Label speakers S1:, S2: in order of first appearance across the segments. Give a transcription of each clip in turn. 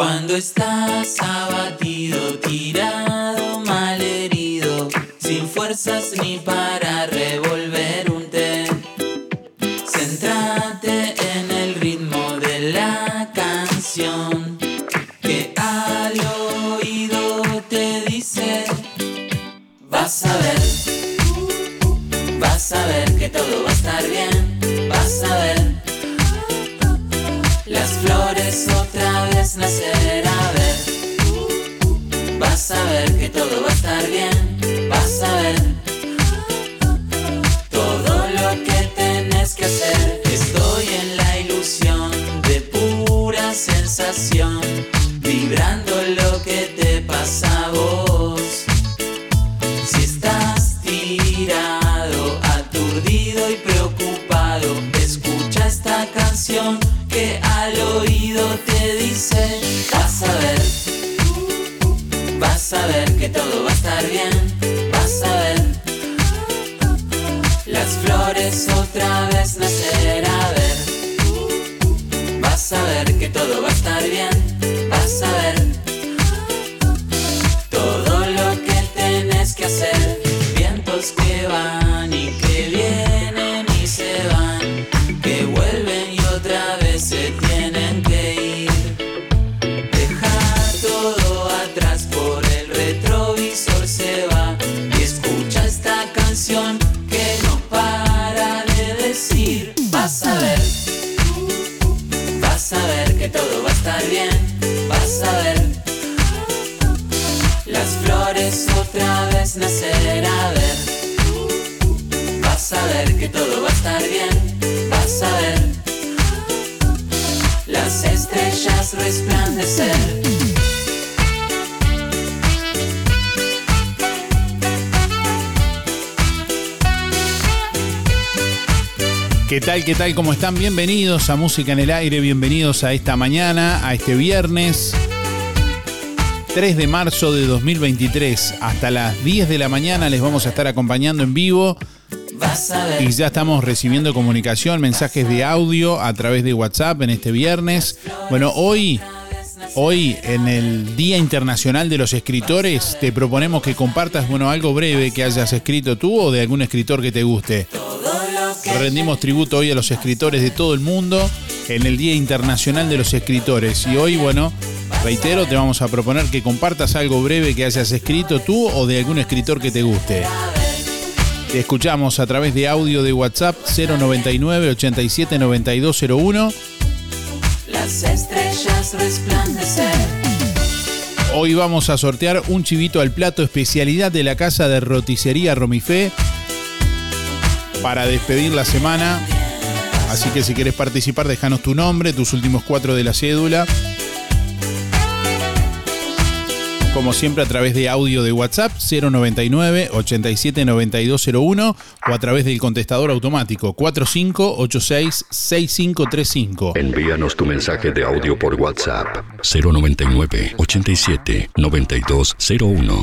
S1: Cuando estás abatido, tirado, malherido, sin fuerzas ni para Otra vez nacer a ver. Vas a ver que todo va a estar bien. Vas a ver todo lo que tenés que hacer. Estoy en la ilusión de pura sensación, vibrando vas a ver que todo va a estar bien, vas a ver, las flores otra vez nacer a ver, vas a ver que todo va a estar bien, vas a ver. Todo lo que tenés que hacer, vientos que van y que vienen vas a ver, vas a ver que todo va a estar bien, vas a ver. Las flores otra vez nacer a ver. Vas a ver que todo va a estar bien. Vas a ver las estrellas resplandecer.
S2: ¿Qué tal? ¿Qué tal? ¿Cómo están? Bienvenidos a Música en el Aire, bienvenidos a esta mañana, a este viernes 3 de marzo de 2023. Hasta las 10 de la mañana les vamos a estar acompañando en vivo y ya estamos recibiendo comunicación, mensajes de audio a través de WhatsApp en este viernes. Bueno, hoy, hoy en el Día Internacional de los Escritores te proponemos que compartas, bueno, algo breve que hayas escrito tú o de algún escritor que te guste. Rendimos tributo hoy a los escritores de todo el mundo en el Día Internacional de los Escritores. Y hoy, bueno, reitero, te vamos a proponer que compartas algo breve que hayas escrito tú o de algún escritor que te guste. Te escuchamos a través de audio de WhatsApp 099 87 9201.
S1: las estrellas resplandecer.
S2: Hoy vamos a sortear un chivito al plato especialidad de la casa de roticería Romifé para despedir la semana. Así que si quieres participar, déjanos tu nombre, tus últimos cuatro de la cédula. Como siempre a través de audio de WhatsApp 099 87 9201 o a través del contestador automático 4586 6535.
S3: Envíanos tu mensaje de audio por WhatsApp.
S4: 099 87 9201.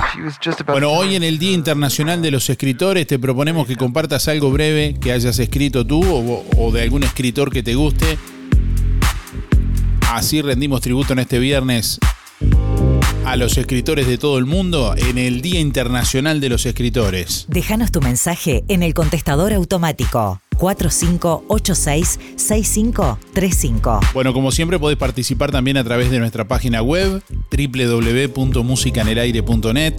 S2: Bueno, hoy en el Día Internacional de los Escritores te proponemos que compartas algo breve que hayas escrito tú o, o de algún escritor que te guste. Así rendimos tributo en este viernes a los escritores de todo el mundo en el Día Internacional de los Escritores.
S5: Déjanos tu mensaje en el contestador automático 4586-6535.
S2: Bueno, como siempre podés participar también a través de nuestra página web www.musicanelaire.net.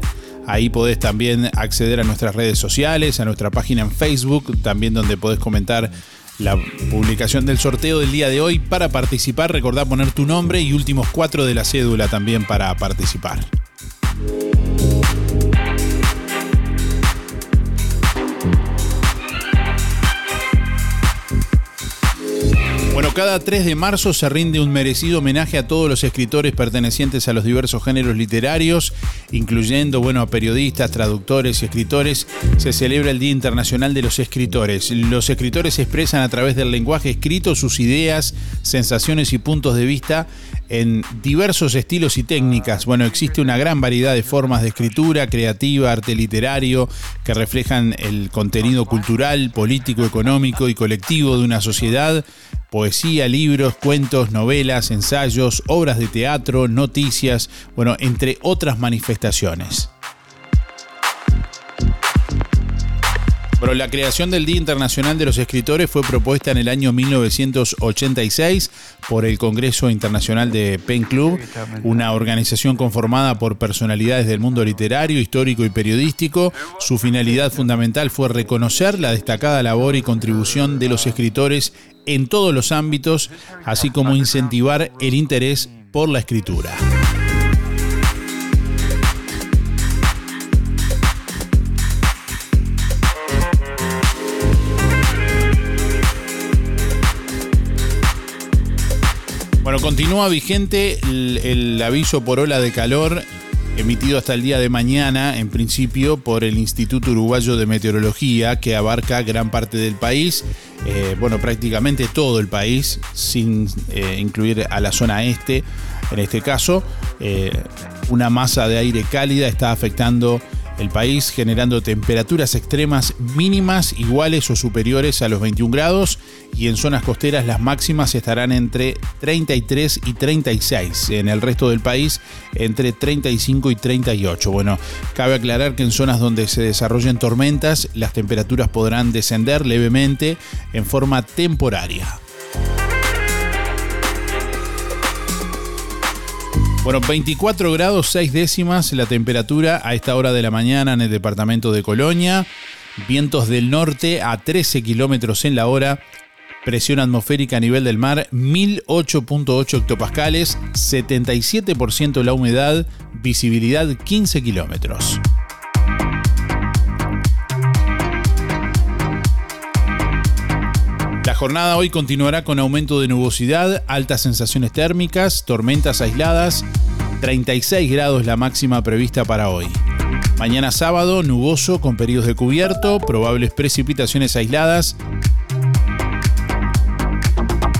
S2: Ahí podés también acceder a nuestras redes sociales, a nuestra página en Facebook, también donde podés comentar la publicación del sorteo del día de hoy. Para participar, recordá poner tu nombre y últimos cuatro de la cédula también para participar. Bueno, cada 3 de marzo se rinde un merecido homenaje a todos los escritores pertenecientes a los diversos géneros literarios, incluyendo bueno, a periodistas, traductores y escritores. Se celebra el Día Internacional de los Escritores. Los escritores expresan a través del lenguaje escrito sus ideas, sensaciones y puntos de vista en diversos estilos y técnicas. Bueno, existe una gran variedad de formas de escritura, creativa, arte literario, que reflejan el contenido cultural, político, económico y colectivo de una sociedad poesía, libros, cuentos, novelas, ensayos, obras de teatro, noticias, bueno, entre otras manifestaciones. Bueno, la creación del Día Internacional de los Escritores fue propuesta en el año 1986 por el Congreso Internacional de Pen Club, una organización conformada por personalidades del mundo literario, histórico y periodístico. Su finalidad fundamental fue reconocer la destacada labor y contribución de los escritores en todos los ámbitos, así como incentivar el interés por la escritura. Bueno, continúa vigente el, aviso por ola de calor emitido hasta el día de mañana, en principio, por el Instituto Uruguayo de Meteorología, que abarca gran parte del país, eh, bueno, prácticamente todo el país, sin eh, incluir a la zona este. En este caso, eh, una masa de aire cálida está afectando el país generando temperaturas extremas mínimas iguales o superiores a los 21 grados y en zonas costeras las máximas estarán entre 33 y 36, en el resto del país entre 35 y 38. Bueno, cabe aclarar que en zonas donde se desarrollen tormentas las temperaturas podrán descender levemente en forma temporaria. Bueno, 24 grados 6 décimas la temperatura a esta hora de la mañana en el departamento de Colonia. Vientos del norte a 13 kilómetros en la hora. Presión atmosférica a nivel del mar 1008.8 hectopascales. 77% la humedad. Visibilidad 15 kilómetros. Jornada hoy continuará con aumento de nubosidad, altas sensaciones térmicas, tormentas aisladas, 36 grados la máxima prevista para hoy. Mañana sábado, nuboso con periodos de cubierto, probables precipitaciones aisladas.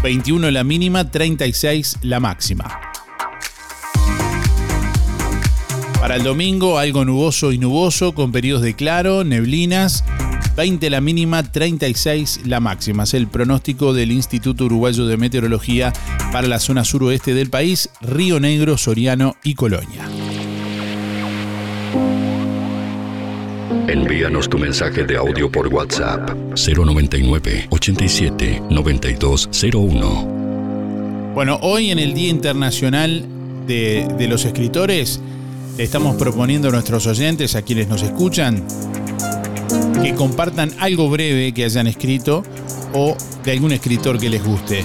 S2: 21 la mínima, 36 la máxima. Para el domingo, algo nuboso y nuboso con periodos de claro, neblinas 20 la mínima, 36 la máxima. Es el pronóstico del Instituto Uruguayo de Meteorología para la zona suroeste del país, Río Negro, Soriano y Colonia.
S3: Envíanos tu mensaje de audio por WhatsApp 099 87 9201.
S2: Bueno, hoy en el Día Internacional de, de los Escritores, le estamos proponiendo a nuestros oyentes, a quienes nos escuchan, que compartan algo breve que hayan escrito o de algún escritor que les guste.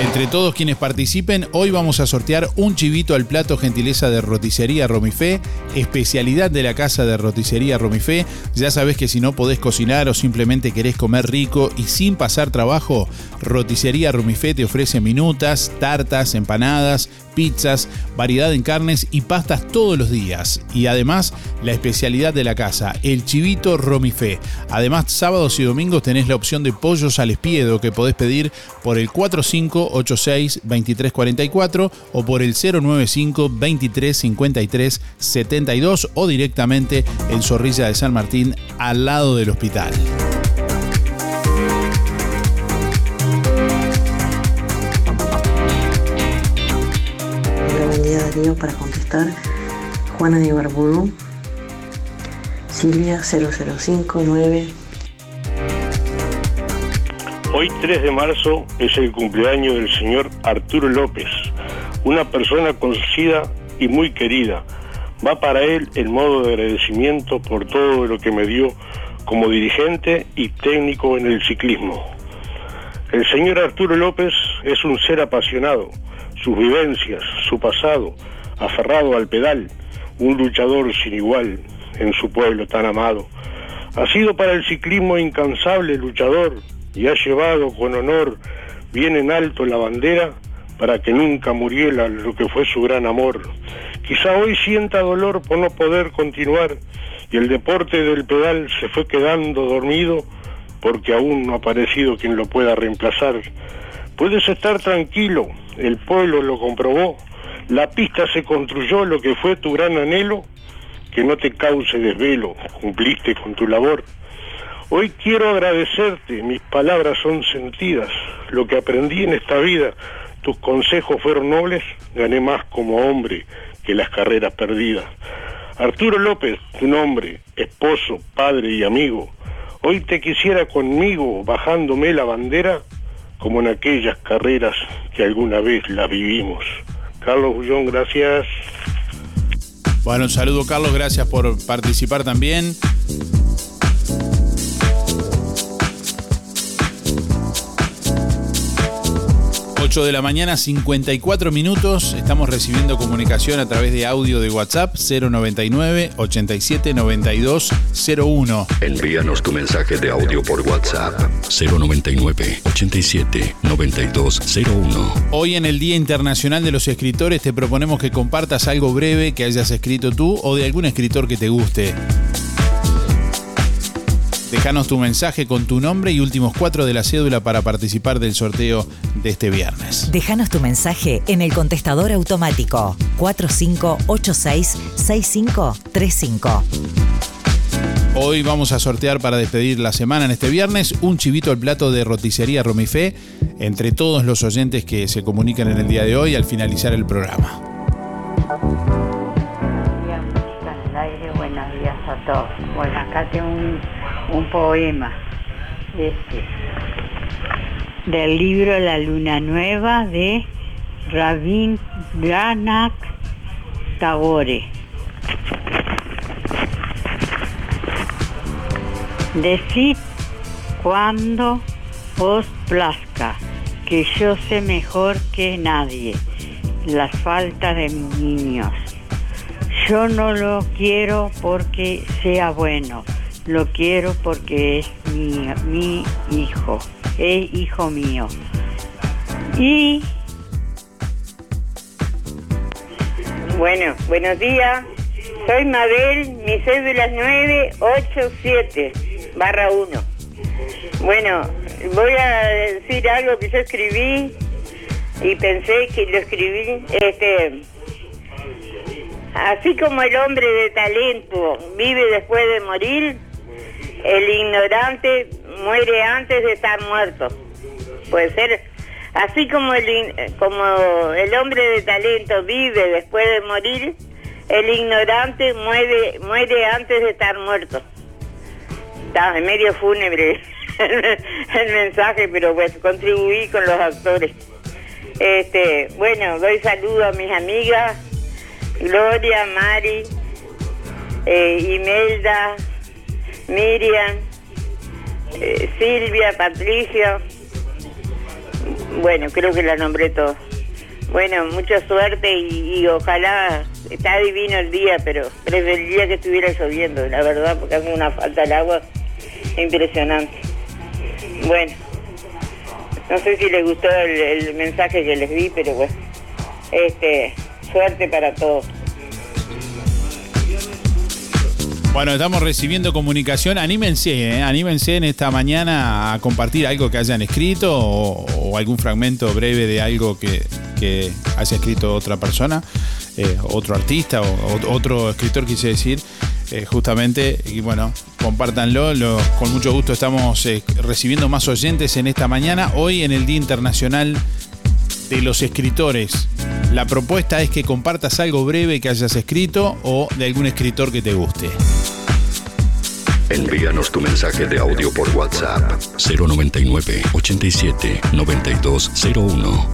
S2: Entre todos quienes participen, hoy vamos a sortear un chivito al plato gentileza de roticería Romifé, especialidad de la casa de roticería Romifé. Ya sabes que si no podés cocinar o simplemente querés comer rico y sin pasar trabajo, roticería Romifé te ofrece minutas, tartas, empanadas, pizzas, variedad en carnes y pastas todos los días. Y además, la especialidad de la casa, el chivito Romifé. Además, sábados y domingos tenés la opción de pollos al espiedo que podés pedir por el 4586-2344 o por el 095-2353-72 o directamente en Zorrilla de San Martín al lado del hospital.
S6: Para contestar. Juana de Barbudú, Silvia 0059.
S7: Hoy 3 de marzo es el cumpleaños del señor Arturo López, una persona conocida y muy querida. Va para él el modo de agradecimiento por todo lo que me dio como dirigente y técnico en el ciclismo. El señor Arturo López es un ser apasionado, sus vivencias, su pasado, aferrado al pedal, un luchador sin igual en su pueblo tan amado. Ha sido para el ciclismo incansable luchador y ha llevado con honor bien en alto la bandera para que nunca muriera lo que fue su gran amor. Quizá hoy sienta dolor por no poder continuar y el deporte del pedal se fue quedando dormido porque aún no ha aparecido quien lo pueda reemplazar. Puedes estar tranquilo, el pueblo lo comprobó, la pista se construyó lo que fue tu gran anhelo, que no te cause desvelo, cumpliste con tu labor. Hoy quiero agradecerte, mis palabras son sentidas, lo que aprendí en esta vida, tus consejos fueron nobles, gané más como hombre que las carreras perdidas. Arturo López, tu nombre, esposo, padre y amigo, hoy te quisiera conmigo bajándome la bandera como en aquellas carreras que alguna vez la vivimos. Carlos Bullón, gracias.
S2: Bueno, un saludo Carlos, gracias por participar también. 8 de la mañana, 54 minutos. Estamos recibiendo comunicación a través de audio de WhatsApp 099 87 92 01.
S3: Envíanos tu mensaje de audio por WhatsApp 099 87 92 01.
S2: Hoy en el Día Internacional de los Escritores te proponemos que compartas algo breve que hayas escrito tú o de algún escritor que te guste. Déjanos tu mensaje con tu nombre y últimos cuatro de la cédula para participar del sorteo de este viernes.
S5: Déjanos tu mensaje en el contestador automático 4586-6535.
S2: Hoy vamos a sortear para despedir la semana en este viernes un chivito al plato de roticería Romifé entre todos los oyentes que se comunican en el día de hoy al finalizar el programa.
S8: Buenos días a todos. Bueno, acá tengo un un poema este, del libro La Luna Nueva de Rabindranath Tagore. Decid cuando os plazca que yo sé mejor que nadie las faltas de mis niños. Yo no lo quiero porque sea bueno, lo quiero porque es mi, mi hijo, es hijo mío. Y bueno, buenos días. Soy Mabel, mi cédula es 987 barra 1. Bueno, voy a decir algo que yo escribí y pensé que lo escribí, este, así como el hombre de talento vive después de morir, el ignorante muere antes de estar muerto. Puede ser así como el, como el hombre de talento vive después de morir, el ignorante muere, muere antes de estar muerto. Está medio fúnebre el mensaje, pero pues contribuí con los actores. Este, bueno, doy saludo a mis amigas, Gloria, Mari, eh, Imelda, Miriam, eh, Silvia, Patricia. Bueno, creo que la nombré todo. Bueno, mucha suerte y, ojalá, está divino el día, pero preferiría que estuviera lloviendo, la verdad, porque hace una falta de agua impresionante. Bueno, no sé si les gustó el, el mensaje que les di, pero bueno, este, suerte para todos.
S2: Bueno, estamos recibiendo comunicación. Anímense, ¿eh? anímense en esta mañana a compartir algo que hayan escrito o, algún fragmento breve de algo que, haya escrito otra persona, eh, otro artista o, otro escritor, quise decir. Eh, justamente, y bueno, compártanlo. con mucho gusto estamos recibiendo más oyentes en esta mañana. Hoy en el Día Internacional de los Escritores. La propuesta es que compartas algo breve que hayas escrito o de algún escritor que te guste.
S3: Envíanos tu mensaje de audio por WhatsApp 099 87 9201.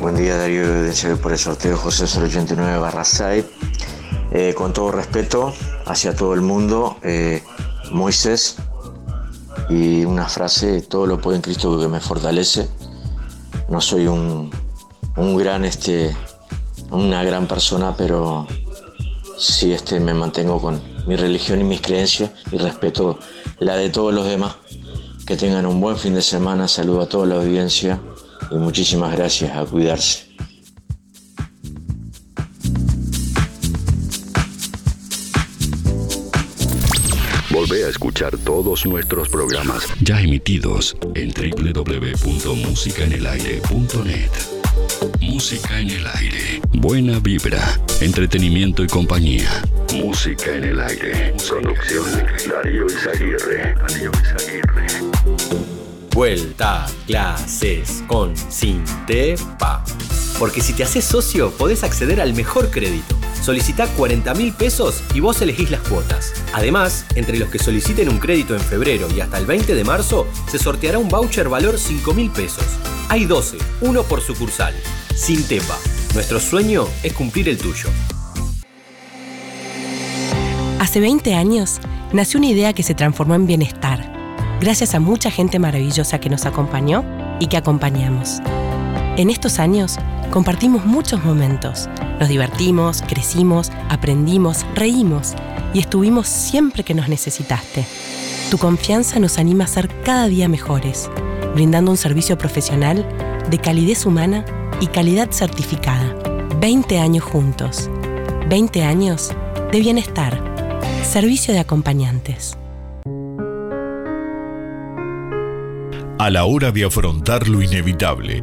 S9: Buen día Darío, deseo por el sorteo José 089 barra 6. Eh, con todo respeto hacia todo el mundo, eh, Moisés y una frase, todo lo puedo en Cristo que me fortalece. No soy un, un gran, este, una gran persona, pero sí este, me mantengo con, mi religión y mis creencias y respeto la de todos los demás. Que tengan un buen fin de semana, saludo a toda la audiencia y muchísimas gracias a cuidarse.
S3: Volvé a escuchar todos nuestros programas ya emitidos en www.musicaenelaire.net. Música en el aire. Buena vibra, entretenimiento y compañía. Música en el aire. Producción Darío Izaguirre. Darío Izaguirre.
S10: Vuelta a clases con Sintepa. Porque si te haces socio, podés acceder al mejor crédito. Solicita 40 mil pesos y vos elegís las cuotas. Además, entre los que soliciten un crédito en febrero y hasta el 20 de marzo, se sorteará un voucher valor 5 mil pesos. Hay 12, uno por sucursal. Sintepa. Nuestro sueño es cumplir el tuyo.
S11: Hace 20 años nació una idea que se transformó en bienestar, gracias a mucha gente maravillosa que nos acompañó y que acompañamos. En estos años compartimos muchos momentos, nos divertimos, crecimos, aprendimos, reímos y estuvimos siempre que nos necesitaste. Tu confianza nos anima a ser cada día mejores, brindando un servicio profesional de calidez humana y calidad certificada. 20 años juntos. 20 años de bienestar. Servicio de acompañantes.
S4: A la hora de afrontar lo inevitable,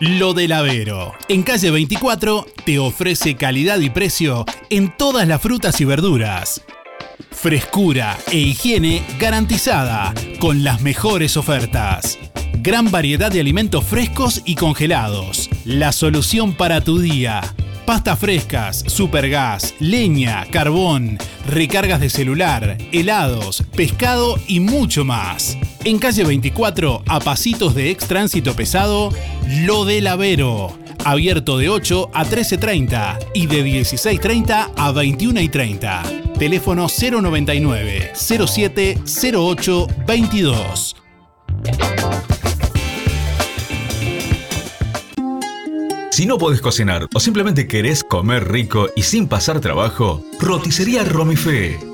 S2: Lo del Avero. En calle 24 te ofrece calidad y precio en todas las frutas y verduras. Frescura e higiene garantizada con las mejores ofertas. Gran variedad de alimentos frescos y congelados. La solución para tu día. Pastas frescas, supergas, leña, carbón, recargas de celular, helados, pescado y mucho más. En calle 24, a pasitos de ex tránsito pesado, Lo del Avero. Abierto de 8 a 13.30 y de 16.30 a 21.30. Teléfono 099 07 08 22.
S12: Si no podés cocinar o simplemente querés comer rico y sin pasar trabajo, roticería Romifé.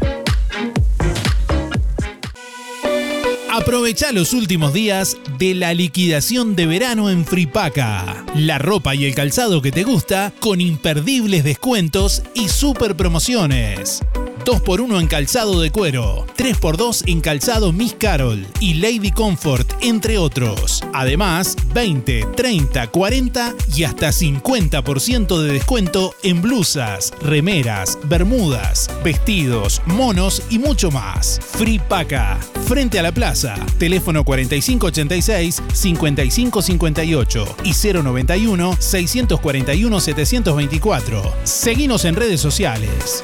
S2: Aprovecha los últimos días de la liquidación de verano en Fripaca. La ropa y el calzado que te gusta con imperdibles descuentos y super promociones. 2x1 en calzado de cuero, 3x2 en calzado Miss Carol y Lady Comfort, entre otros. Además, 20, 30, 40 y hasta 50% de descuento en blusas, remeras, bermudas, vestidos, monos y mucho más. Free Paca, frente a la plaza. Teléfono 4586-5558 y 091-641-724. Seguinos en redes sociales.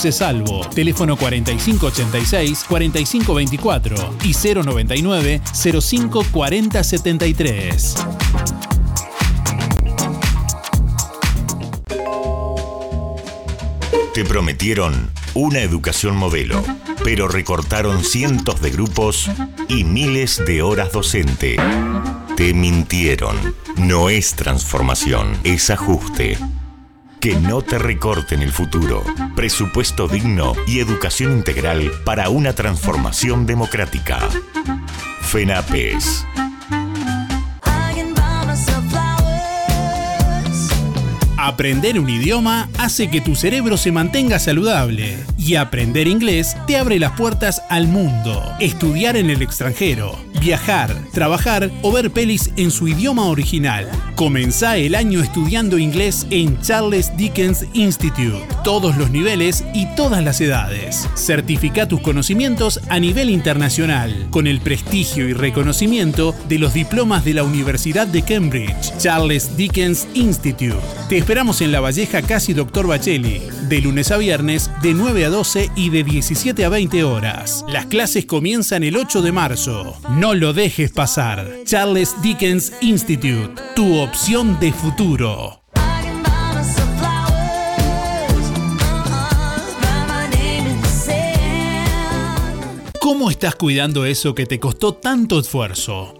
S2: Salvo. Teléfono 4586-4524 y 099 05 40 73.
S13: Te prometieron una educación modelo, pero recortaron cientos de grupos y miles de horas docente. Te mintieron. No es transformación, es ajuste. Que no te recorten el futuro. Presupuesto digno y educación integral para una transformación democrática. FENAPES.
S2: Aprender un idioma hace que tu cerebro se mantenga saludable y aprender inglés te abre las puertas al mundo. Estudiar en el extranjero, viajar, trabajar o ver pelis en su idioma original. Comenzá el año estudiando inglés en Charles Dickens Institute. Todos los niveles y todas las edades. Certifica tus conocimientos a nivel internacional con el prestigio y reconocimiento de los diplomas de la Universidad de Cambridge. Charles Dickens Institute. Te esperamos en La Valleja Casi Doctor Bacheli, de lunes a viernes de 9 a 12 y de 17 a 20 horas. Las clases comienzan el 8 de marzo. No lo dejes pasar. Charles Dickens Institute, tu opción de futuro. ¿Cómo estás cuidando eso que te costó tanto esfuerzo?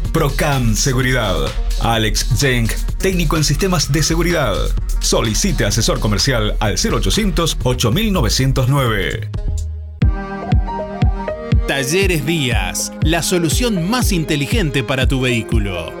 S12: Procam Seguridad. Alex Jenk, técnico en sistemas de seguridad. Solicite asesor comercial al 0800 8909.
S2: Talleres Díaz, la solución más inteligente para tu vehículo.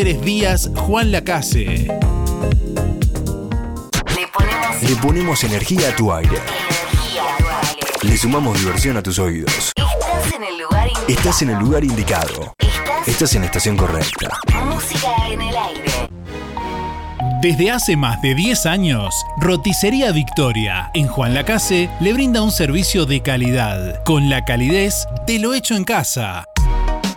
S2: Talleres Díaz Juan Lacase.
S14: Le ponemos energía a tu aire. Le sumamos diversión a tus oídos.
S15: Estás en el lugar indicado.
S14: Estás en el lugar indicado. Estás en la estación correcta.
S15: Música en el aire.
S2: Desde hace más de 10 años, Roticería Victoria en Juan Lacase le brinda un servicio de calidad, con la calidez de lo hecho en casa.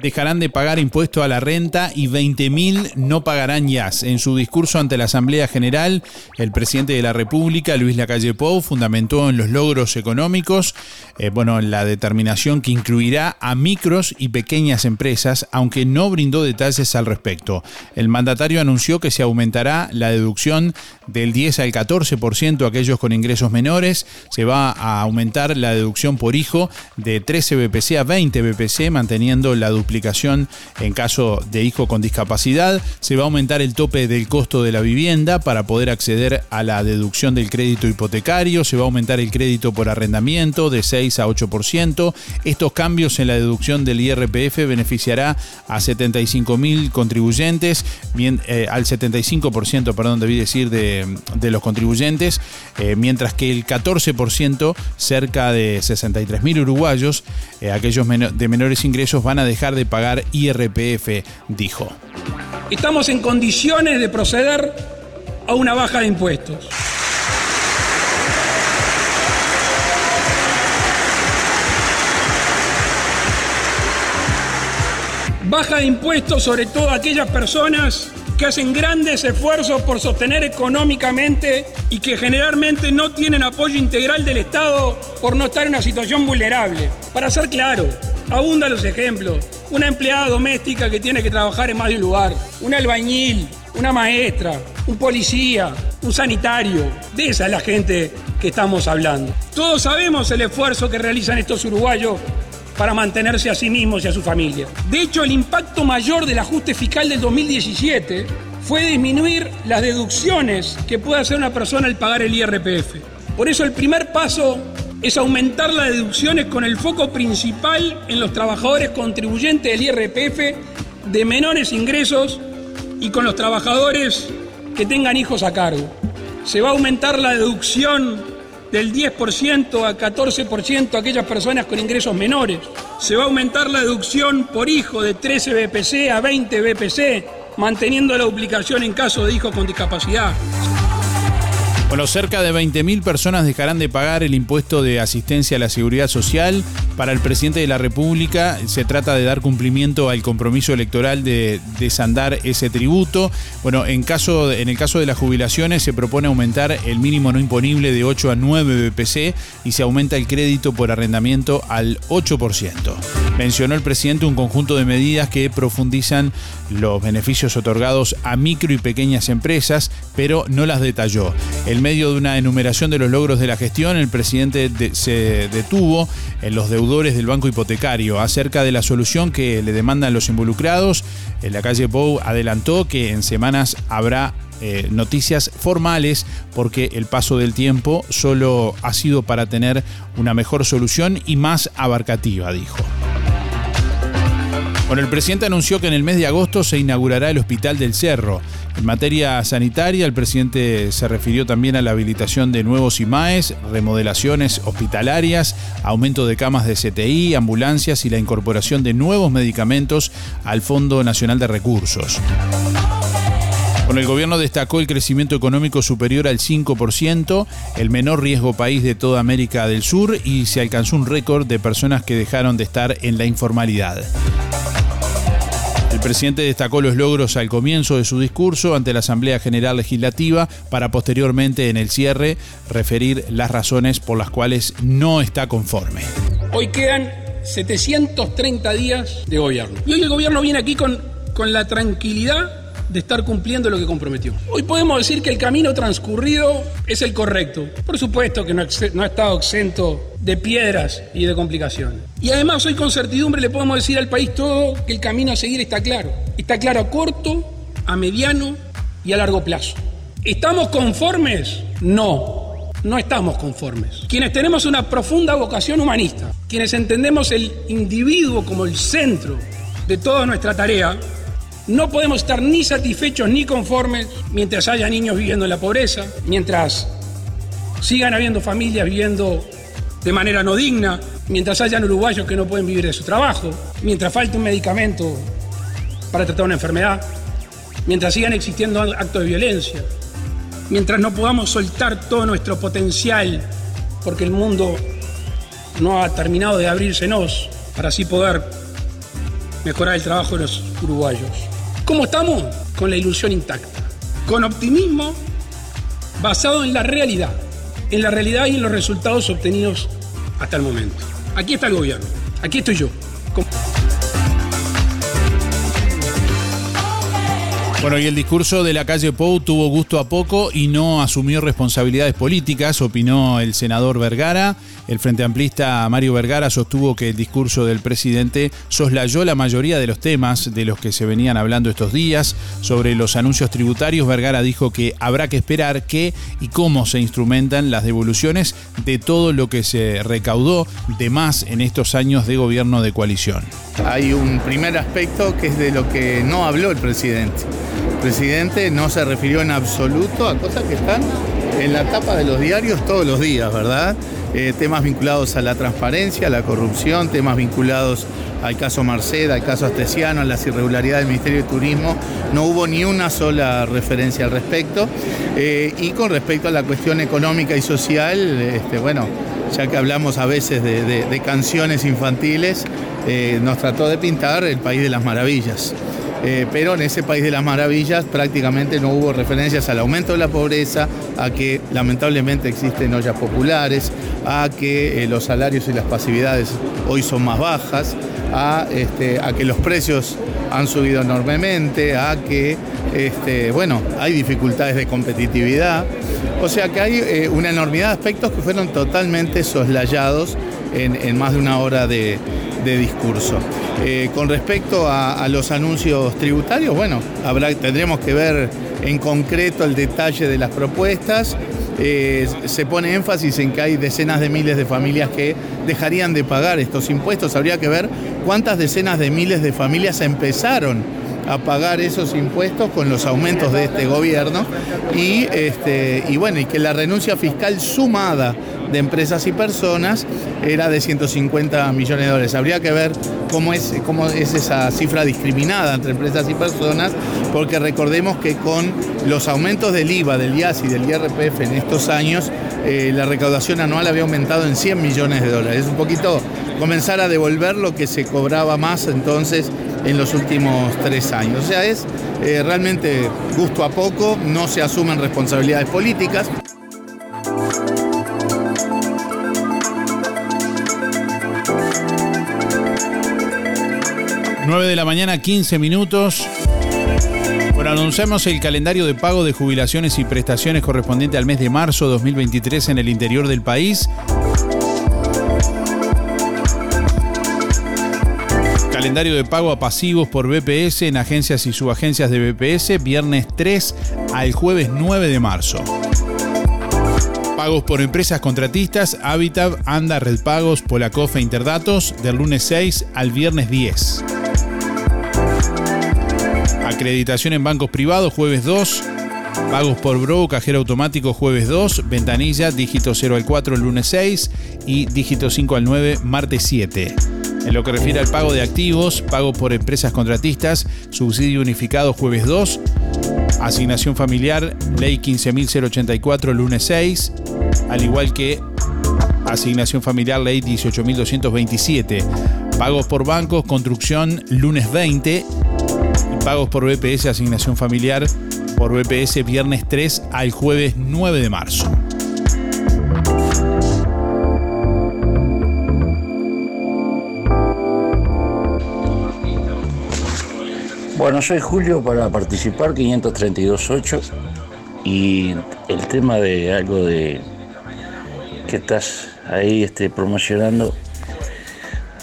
S2: dejarán de pagar impuesto a la renta y 20.000 no pagarán IAS. En su discurso ante la Asamblea General, el presidente de la República, Luis Lacalle Pou, fundamentó en los logros económicos, eh, bueno, la determinación que incluirá a micros y pequeñas empresas, aunque no brindó detalles al respecto. El mandatario anunció que se aumentará la deducción del 10 al 14% a aquellos con ingresos menores, se va a aumentar la deducción por hijo de 13 BPC a 20 BPC, manteniendo la duplicación en caso de hijo con discapacidad. Se va a aumentar el tope del costo de la vivienda para poder acceder a la deducción del crédito hipotecario. Se va a aumentar el crédito por arrendamiento de 6 a 8%. Estos cambios en la deducción del IRPF beneficiará a 75 mil contribuyentes, eh, al 75%, perdón, debí decir, de, los contribuyentes, eh, mientras que el 14%, cerca de 63 mil uruguayos, eh, aquellos de menores ingresos van a dejar de pagar IRPF, dijo.
S16: Estamos en condiciones de proceder a una baja de impuestos. Baja de impuestos sobre todo a aquellas personas que hacen grandes esfuerzos por sostener económicamente y que generalmente no tienen apoyo integral del Estado por no estar en una situación vulnerable. Para ser claro, abundan los ejemplos. Una empleada doméstica que tiene que trabajar en más de un lugar, un albañil, una maestra, un policía, un sanitario. De esa es la gente que estamos hablando. Todos sabemos el esfuerzo que realizan estos uruguayos para mantenerse a sí mismos y a su familia. De hecho, el impacto mayor del ajuste fiscal del 2017 fue disminuir las deducciones que puede hacer una persona al pagar el IRPF. Por eso el primer paso es aumentar las deducciones con el foco principal en los trabajadores contribuyentes del IRPF de menores ingresos y con los trabajadores que tengan hijos a cargo. Se va a aumentar la deducción del 10% a 14% a aquellas personas con ingresos menores. Se va a aumentar la deducción por hijo de 13 BPC a 20 BPC, manteniendo la duplicación en caso de hijos con discapacidad.
S2: Bueno, cerca de 20.000 personas dejarán de pagar el impuesto de asistencia a la seguridad social. Para el presidente de la República se trata de dar cumplimiento al compromiso electoral de desandar ese tributo. Bueno, en, caso, en el caso de las jubilaciones se propone aumentar el mínimo no imponible de 8 a 9 BPC y se aumenta el crédito por arrendamiento al 8%. Mencionó el presidente un conjunto de medidas que profundizan los beneficios otorgados a micro y pequeñas empresas, pero no las detalló. En medio de una enumeración de los logros de la gestión, el presidente se detuvo en los deudores del banco hipotecario acerca de la solución que le demandan los involucrados. En la calle Pou adelantó que en semanas habrá eh, noticias formales porque el paso del tiempo solo ha sido para tener una mejor solución y más abarcativa, dijo. Bueno, el presidente anunció que en el mes de agosto se inaugurará el Hospital del Cerro. En materia sanitaria, el presidente se refirió también a la habilitación de nuevos IMAES, remodelaciones hospitalarias, aumento de camas de CTI, ambulancias y la incorporación de nuevos medicamentos al Fondo Nacional de Recursos. Bueno, el gobierno destacó el crecimiento económico superior al 5%, el menor riesgo país de toda América del Sur y se alcanzó un récord de personas que dejaron de estar en la informalidad. El presidente destacó los logros al comienzo de su discurso ante la Asamblea General Legislativa para posteriormente en el cierre referir las razones por las cuales no está conforme.
S16: Hoy quedan 730 días de gobierno. Y hoy el gobierno viene aquí con, con la tranquilidad de estar cumpliendo lo que comprometió. Hoy podemos decir que el camino transcurrido es el correcto. Por supuesto que no, ha estado exento de piedras y de complicaciones. Y además hoy con certidumbre le podemos decir al país todo que el camino a seguir está claro. Está claro a corto, a mediano y a largo plazo. ¿Estamos conformes? No. No estamos conformes. Quienes tenemos una profunda vocación humanista, quienes entendemos el individuo como el centro de toda nuestra tarea, no podemos estar ni satisfechos ni conformes mientras haya niños viviendo en la pobreza, mientras sigan habiendo familias viviendo de manera no digna, mientras hayan uruguayos que no pueden vivir de su trabajo, mientras falte un medicamento para tratar una enfermedad, mientras sigan existiendo actos de violencia, mientras no podamos soltar todo nuestro potencial porque el mundo no ha terminado de abrírsenos para así poder mejorar el trabajo de los uruguayos. ¿Cómo estamos? Con la ilusión intacta, con optimismo basado en la realidad, en la realidad y en los resultados obtenidos hasta el momento. Aquí está el gobierno, aquí estoy yo.
S2: Bueno, y el discurso de la calle Pou tuvo gusto a poco y no asumió responsabilidades políticas, opinó el senador Vergara. El Frente Amplista Mario Vergara sostuvo que el discurso del presidente soslayó la mayoría de los temas de los que se venían hablando estos días. Sobre los anuncios tributarios, Vergara dijo que habrá que esperar qué y cómo se instrumentan las devoluciones de todo lo que se recaudó de más en estos años de gobierno de coalición.
S17: Hay un primer aspecto que es de lo que no habló el presidente. El presidente no se refirió en absoluto a cosas que están en la tapa de los diarios todos los días, ¿verdad? Eh, temas vinculados a la transparencia, a la corrupción, temas vinculados al caso Marceda, al caso Astesiano, a las irregularidades del Ministerio de Turismo. No hubo ni una sola referencia al respecto. Eh, y con respecto a la cuestión económica y social, este, bueno, ya que hablamos a veces de, canciones infantiles, eh, nos trató de pintar el país de las maravillas. Eh, pero en ese país de las maravillas prácticamente no hubo referencias al aumento de la pobreza, a que lamentablemente existen ollas populares, a que eh, los salarios y las pasividades hoy son más bajas, a, este, que los precios han subido enormemente, a que este, bueno, hay dificultades de competitividad. O sea que hay eh, una enormidad de aspectos que fueron totalmente soslayados en, más de una hora de, discurso. Eh, con respecto a, a los anuncios tributarios, bueno, habrá, tendremos que ver en concreto el detalle de las propuestas. Eh, se pone énfasis en que hay decenas de miles de familias que dejarían de pagar estos impuestos. Habría que ver cuántas decenas de miles de familias empezaron a pagar esos impuestos con los aumentos de este gobierno y, este, y bueno, y que la renuncia fiscal sumada de empresas y personas era de 150 millones de dólares. Habría que ver cómo es, cómo es esa cifra discriminada entre empresas y personas, porque recordemos que con los aumentos del IVA, del IAS y del IRPF en estos años, eh, la recaudación anual había aumentado en 100 millones de dólares. Es un poquito comenzar a devolver lo que se cobraba más entonces en los últimos tres años. O sea, es eh, realmente gusto a poco, no se asumen responsabilidades políticas.
S2: 9 de la mañana, 15 minutos. Bueno, anunciamos el calendario de pago de jubilaciones y prestaciones correspondiente al mes de marzo 2023 en el interior del país. Calendario de pago a pasivos por BPS en agencias y subagencias de BPS, viernes 3 al jueves 9 de marzo. Pagos por empresas contratistas, Habitat, Anda, Red Pagos, Polacof e Interdatos, del lunes 6 al viernes 10. Acreditación en bancos privados, jueves 2. Pagos por Bro, cajero automático, jueves 2. Ventanilla, dígito 0 al 4, el lunes 6. Y dígito 5 al 9, martes 7. En lo que refiere al pago de activos, pago por empresas contratistas, subsidio unificado, jueves 2. Asignación familiar, ley 15.084, lunes 6. Al igual que asignación familiar, ley 18.227. Pagos por bancos, construcción, lunes 20 pagos por BPS asignación familiar por BPS viernes 3 al jueves 9 de marzo.
S18: Bueno, soy Julio para participar 532.8 y el tema de algo de que estás ahí este, promocionando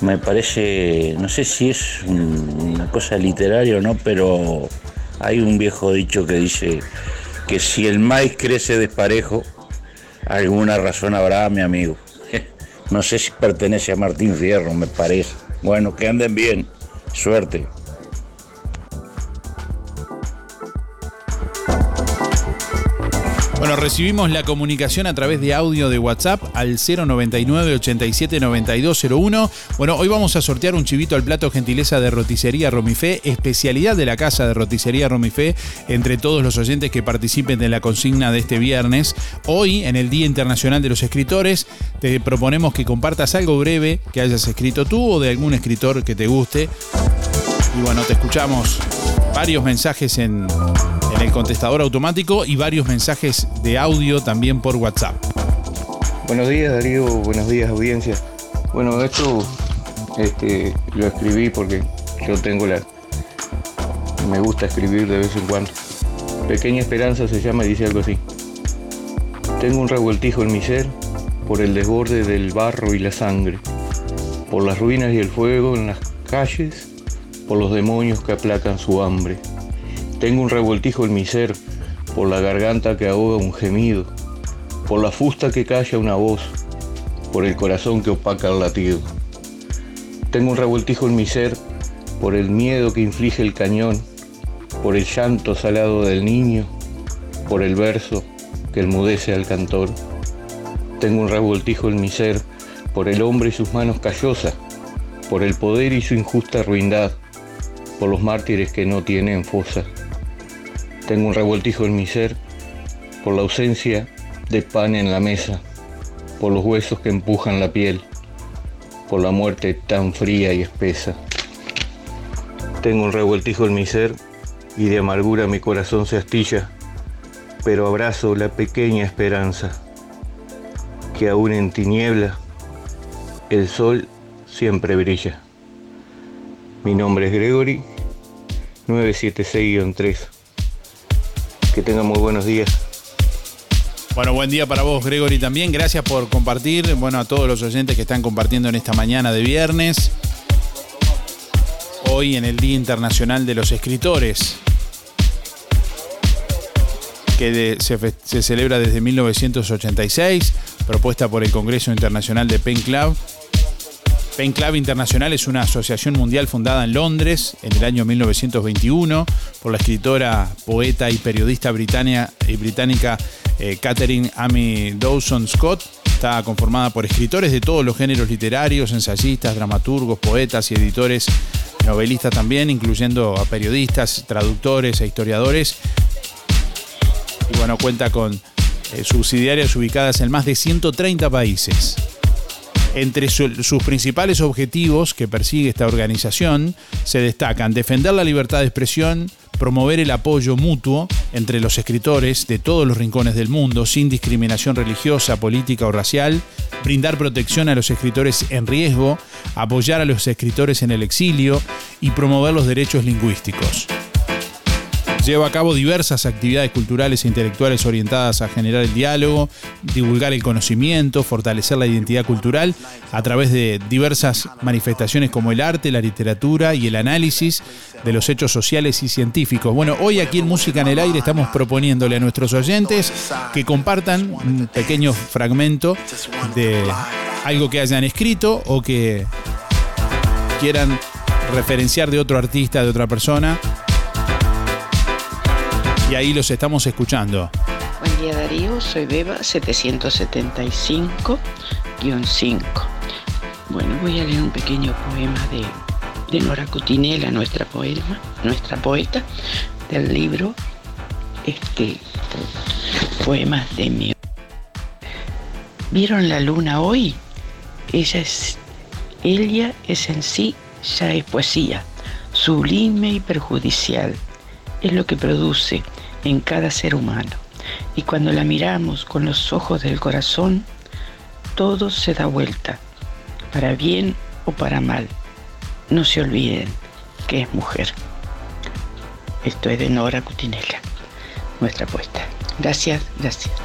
S18: me parece, no sé si es un- una cosa literaria o no, pero hay un viejo dicho que dice que si el maíz crece desparejo, alguna razón habrá, mi amigo. No sé si pertenece a Martín Fierro, me parece. Bueno, que anden bien. Suerte.
S2: Recibimos la comunicación a través de audio de WhatsApp al 099 87 9201. Bueno, hoy vamos a sortear un chivito al plato gentileza de roticería Romifé, especialidad de la casa de roticería Romifé, entre todos los oyentes que participen de la consigna de este viernes. Hoy, en el Día Internacional de los Escritores, te proponemos que compartas algo breve que hayas escrito tú o de algún escritor que te guste. Y bueno, te escuchamos varios mensajes en, en el contestador automático y varios mensajes de audio también por WhatsApp.
S19: Buenos días Darío, buenos días audiencia. Bueno, esto este, lo escribí porque yo tengo la... Me gusta escribir de vez en cuando. Pequeña Esperanza se llama y dice algo así. Tengo un revoltijo en mi ser por el desborde del barro y la sangre, por las ruinas y el fuego en las calles, por los demonios que aplacan su hambre. Tengo un revoltijo en mi ser por la garganta que ahoga un gemido, por la fusta que calla una voz, por el corazón que opaca el latido. Tengo un revoltijo en mi ser por el miedo que inflige el cañón, por el llanto salado del niño, por el verso que enmudece al cantor. Tengo un revoltijo en mi ser por el hombre y sus manos callosas, por el poder y su injusta ruindad, por los mártires que no tienen fosa. Tengo un revoltijo en mi ser por la ausencia de pan en la mesa, por los huesos que empujan la piel, por la muerte tan fría y espesa. Tengo un revoltijo en mi ser y de amargura mi corazón se astilla, pero abrazo la pequeña esperanza, que aún en tiniebla el sol siempre brilla. Mi nombre es Gregory, 976-3. Que tengan muy buenos días.
S2: Bueno, buen día para vos, Gregory, también. Gracias por compartir. Bueno, a todos los oyentes que están compartiendo en esta mañana de viernes. Hoy en el Día Internacional de los Escritores, que se, se celebra desde 1986, propuesta por el Congreso Internacional de Pen Club. Pen Club Internacional es una asociación mundial fundada en Londres en el año 1921 por la escritora, poeta y periodista británica, y británica eh, Catherine Amy Dawson Scott. Está conformada por escritores de todos los géneros literarios, ensayistas, dramaturgos, poetas y editores, novelistas también, incluyendo a periodistas, traductores e historiadores. Y bueno, cuenta con eh, subsidiarias ubicadas en más de 130 países. Entre su- sus principales objetivos que persigue esta organización se destacan defender la libertad de expresión, promover el apoyo mutuo entre los escritores de todos los rincones del mundo sin discriminación religiosa, política o racial, brindar protección a los escritores en riesgo, apoyar a los escritores en el exilio y promover los derechos lingüísticos. Lleva a cabo diversas actividades culturales e intelectuales orientadas a generar el diálogo, divulgar el conocimiento, fortalecer la identidad cultural a través de diversas manifestaciones como el arte, la literatura y el análisis de los hechos sociales y científicos. Bueno, hoy aquí en Música en el Aire estamos proponiéndole a nuestros oyentes que compartan un pequeño fragmento de algo que hayan escrito o que quieran referenciar de otro artista, de otra persona. Y ahí los estamos escuchando.
S20: Buen día Darío, soy Beba 775-5. Bueno, voy a leer un pequeño poema de, Nora Cutinela, nuestra poema, nuestra poeta, del libro este, Poemas de mi. ¿Vieron la luna hoy? Ella es, ella es en sí, ya es poesía, sublime y perjudicial. Es lo que produce en cada ser humano. Y cuando la miramos con los ojos del corazón, todo se da vuelta, para bien o para mal. No se olviden que es mujer. Esto es de Nora Cutinella, nuestra apuesta. Gracias, gracias.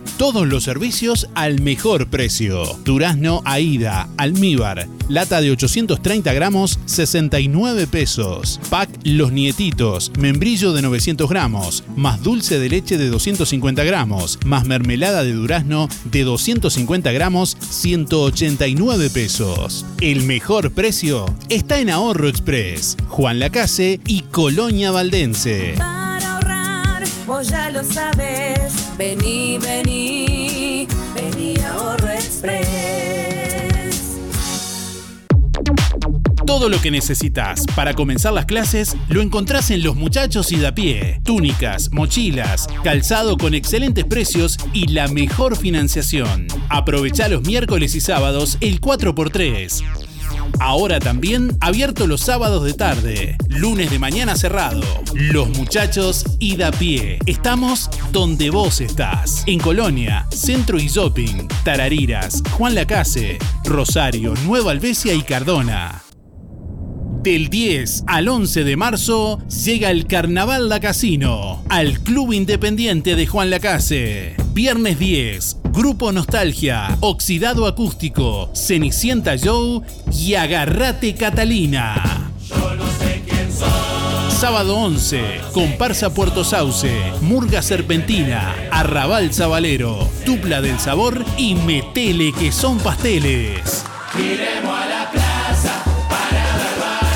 S2: Todos los servicios al mejor precio. Durazno, Aida, almíbar, lata de 830 gramos, 69 pesos. Pack Los Nietitos, membrillo de 900 gramos, más dulce de leche de 250 gramos, más mermelada de durazno de 250 gramos, 189 pesos. El mejor precio está en Ahorro Express, Juan Lacase y Colonia Valdense.
S21: Vos ya lo sabes. Vení, vení, vení Ahorro Express.
S2: Todo lo que necesitas para comenzar las clases lo encontrás en Los Muchachos y de a pie. Túnicas, mochilas, calzado con excelentes precios y la mejor financiación. Aprovecha los miércoles y sábados el 4x3. Ahora también abierto los sábados de tarde, lunes de mañana cerrado. Los muchachos y da pie. Estamos donde vos estás. En Colonia, Centro y Shopping, Tarariras, Juan Lacase, Rosario, Nueva Albesia y Cardona. Del 10 al 11 de marzo llega el Carnaval La Casino al Club Independiente de Juan Lacase. Viernes 10, Grupo Nostalgia, Oxidado Acústico, Cenicienta Joe y Agarrate Catalina. Sábado 11, Comparsa Puerto Sauce, Murga Serpentina, Arrabal Zabalero, Dupla del Sabor y Metele que son pasteles.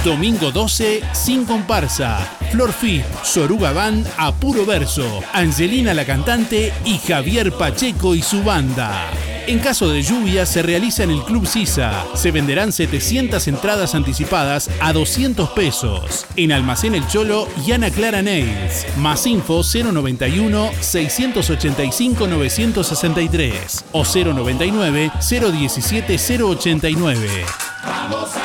S2: Domingo 12, sin comparsa. Flor Fit, Soruga Van a puro verso. Angelina la cantante y Javier Pacheco y su banda. En caso de lluvia se realiza en el Club Sisa. Se venderán 700 entradas anticipadas a 200 pesos. En Almacén El Cholo y Ana Clara Nails. Más info 091 685 963 o 099 017 089.
S21: Vamos a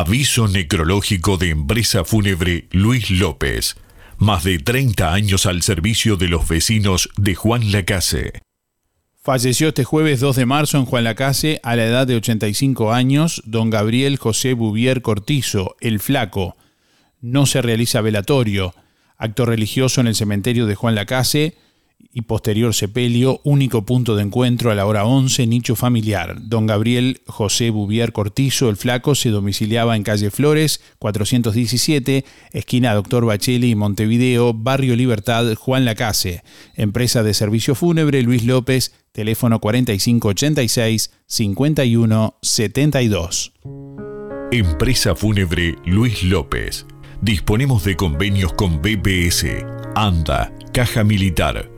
S4: Aviso necrológico de empresa fúnebre Luis López. Más de 30 años al servicio de los vecinos de Juan Lacase.
S22: Falleció este jueves 2 de marzo en Juan Lacase a la edad de 85 años don Gabriel José Bouvier Cortizo, el Flaco. No se realiza velatorio. Acto religioso en el cementerio de Juan Lacase y posterior sepelio, único punto de encuentro a la hora 11, nicho familiar. Don Gabriel José Bouvier Cortizo, el flaco, se domiciliaba en calle Flores, 417, esquina Doctor Bacheli y Montevideo, Barrio Libertad, Juan Lacase. Empresa de servicio fúnebre Luis López, teléfono 4586-5172.
S4: Empresa fúnebre Luis López. Disponemos de convenios con BPS, ANDA, Caja Militar,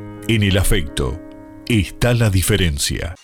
S4: En el afecto está la diferencia.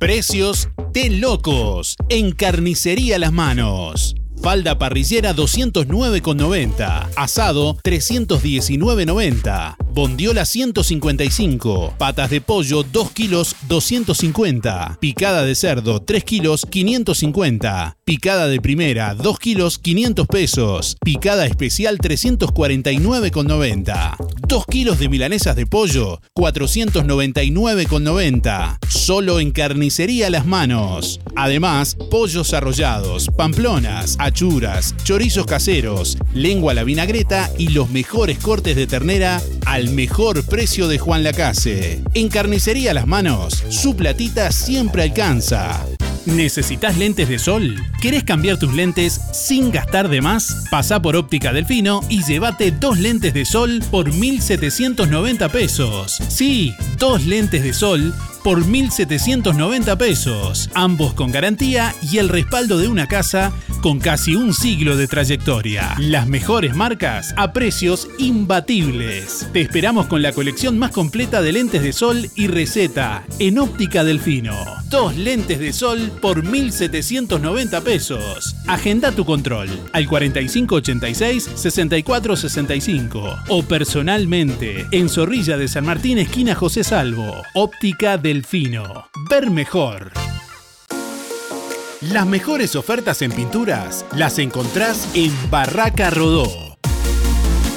S2: Precios de locos en Carnicería Las Manos. Falda parrillera 209,90. Asado 319,90. Bondiola 155. Patas de pollo 2 kilos 250. Picada de cerdo 3 kilos 550. Picada de primera 2 kilos 500 pesos. Picada especial 349,90. 2 kilos de milanesas de pollo 499,90. Solo en carnicería las manos. Además, pollos arrollados, pamplonas, achuras, chorizos caseros, lengua a la vinagreta y los mejores cortes de ternera al mejor precio de Juan Lacase. En carnicería las manos, su platita siempre alcanza. ¿Necesitas lentes de sol? ¿Querés cambiar tus lentes sin gastar de más? Pasa por Óptica Delfino y llévate dos lentes de sol por 1.790 pesos. Sí, dos lentes de sol por 1.790 pesos, ambos con garantía y el respaldo de una casa con casi un siglo de trayectoria. Las mejores marcas a precios imbatibles. Te esperamos con la colección más completa de lentes de sol y receta en Óptica Delfino. Dos lentes de sol por 1.790 pesos. Agenda tu control al 4586-6465 o personalmente en Zorrilla de San Martín, esquina José Salvo. Óptica Delfino. Ver mejor. Las mejores ofertas en pinturas las encontrás en Barraca Rodó.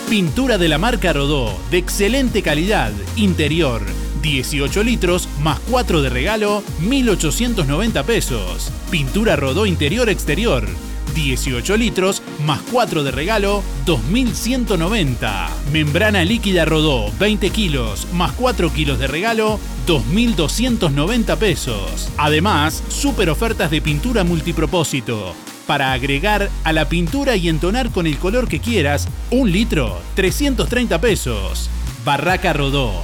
S2: Pintura de la marca Rodó, de excelente calidad, interior, 18 litros más 4 de regalo, 1890 pesos. Pintura Rodó interior exterior, 18 litros más 4 de regalo, 2190. Membrana líquida Rodó, 20 kilos más 4 kilos de regalo, 2290 pesos. Además, super ofertas de pintura multipropósito. Para agregar a la pintura y entonar con el color que quieras, un litro, 330 pesos. Barraca Rodó,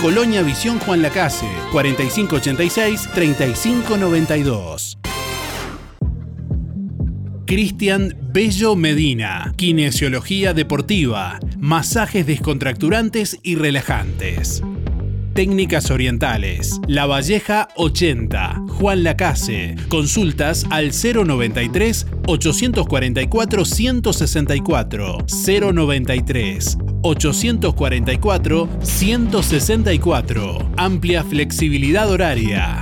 S2: Colonia Visión Juan Lacase, 4586-3592. Cristian Bello Medina, kinesiología deportiva, masajes descontracturantes y relajantes. Técnicas Orientales, La Valleja 80, Juan Lacase. Consultas al 093 844 164 093 844 164. Amplia flexibilidad horaria.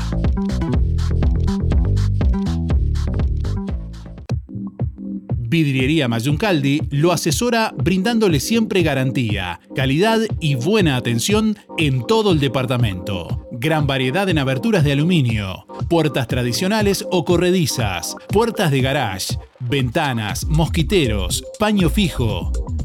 S2: Vidriería Mayuncaldi lo asesora brindándole siempre garantía, calidad y buena atención en todo el departamento. Gran variedad en aberturas de aluminio, puertas tradicionales o corredizas, puertas de garage, ventanas, mosquiteros, paño fijo,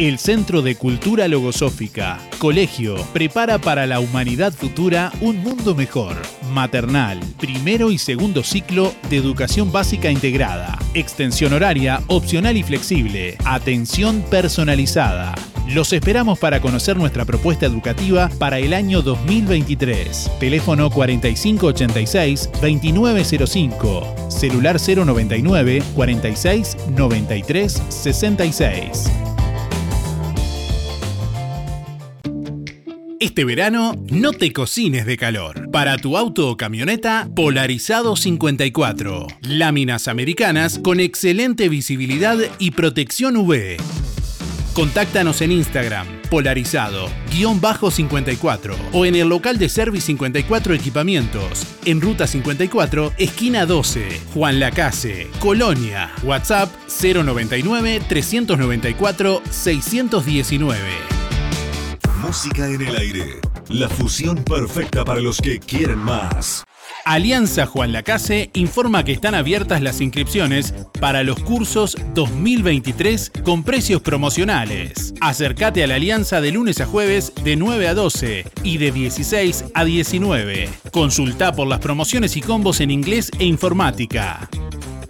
S2: El Centro de Cultura Logosófica, Colegio, prepara para la humanidad futura un mundo mejor. Maternal, primero y segundo ciclo de educación básica integrada. Extensión horaria, opcional y flexible. Atención personalizada. Los esperamos para conocer nuestra propuesta educativa para el año 2023. Teléfono 4586-2905. Celular 099 46 93 66. Este verano no te cocines de calor. Para tu auto o camioneta, Polarizado 54. Láminas americanas con excelente visibilidad y protección UV. Contáctanos en Instagram, polarizado, guion bajo 54 o en el local de Service 54 Equipamientos, en Ruta 54, esquina 12, Juan Lacase, Colonia, WhatsApp 099 394 619.
S23: Música en el aire. La fusión perfecta para los que quieren más.
S2: Alianza Juan Lacase informa que están abiertas las inscripciones para los cursos 2023 con precios promocionales. Acércate a la Alianza de lunes a jueves de 9 a 12 y de 16 a 19. Consulta por las promociones y combos en inglés e informática.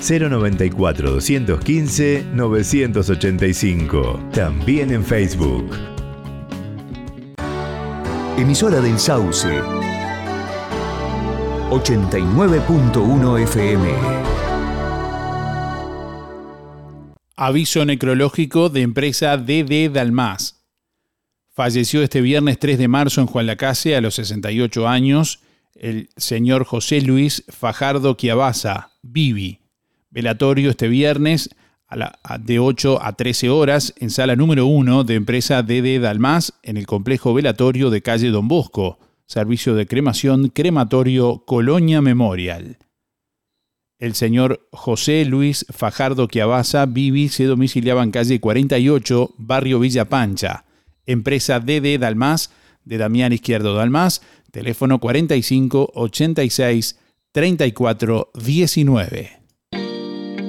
S4: 094 215 985. También en Facebook.
S24: Emisora del Sauce. 89.1 FM.
S25: Aviso necrológico de empresa DD Dalmas. Falleció este viernes 3 de marzo en Juan Lacase a los 68 años el señor José Luis Fajardo Quiabasa, Vivi. Velatorio este viernes a la, de 8 a 13 horas en sala número 1 de empresa DD Dalmas en el complejo velatorio de calle Don Bosco. Servicio de cremación crematorio Colonia Memorial. El señor José Luis Fajardo Quiabasa Vivi se domiciliaba en calle 48, barrio Villa Pancha. Empresa DD Dalmas de Damián Izquierdo Dalmas, teléfono 45 86 34 19.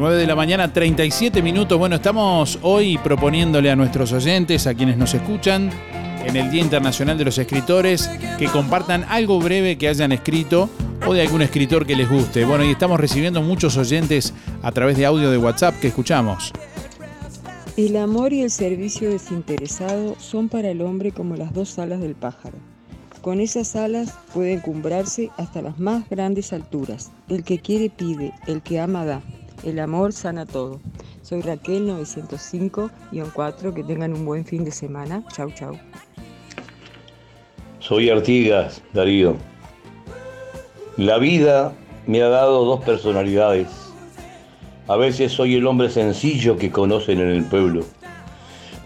S2: 9 de la mañana, 37 minutos. Bueno, estamos hoy proponiéndole a nuestros oyentes, a quienes nos escuchan, en el Día Internacional de los Escritores, que compartan algo breve que hayan escrito o de algún escritor que les guste. Bueno, y estamos recibiendo muchos oyentes a través de audio de WhatsApp que escuchamos.
S26: El amor y el servicio desinteresado son para el hombre como las dos alas del pájaro. Con esas alas puede encumbrarse hasta las más grandes alturas. El que quiere pide, el que ama da. El amor sana todo. Soy Raquel 905-4. Que tengan un buen fin de semana. Chau, chau.
S27: Soy Artigas, Darío. La vida me ha dado dos personalidades. A veces soy el hombre sencillo que conocen en el pueblo,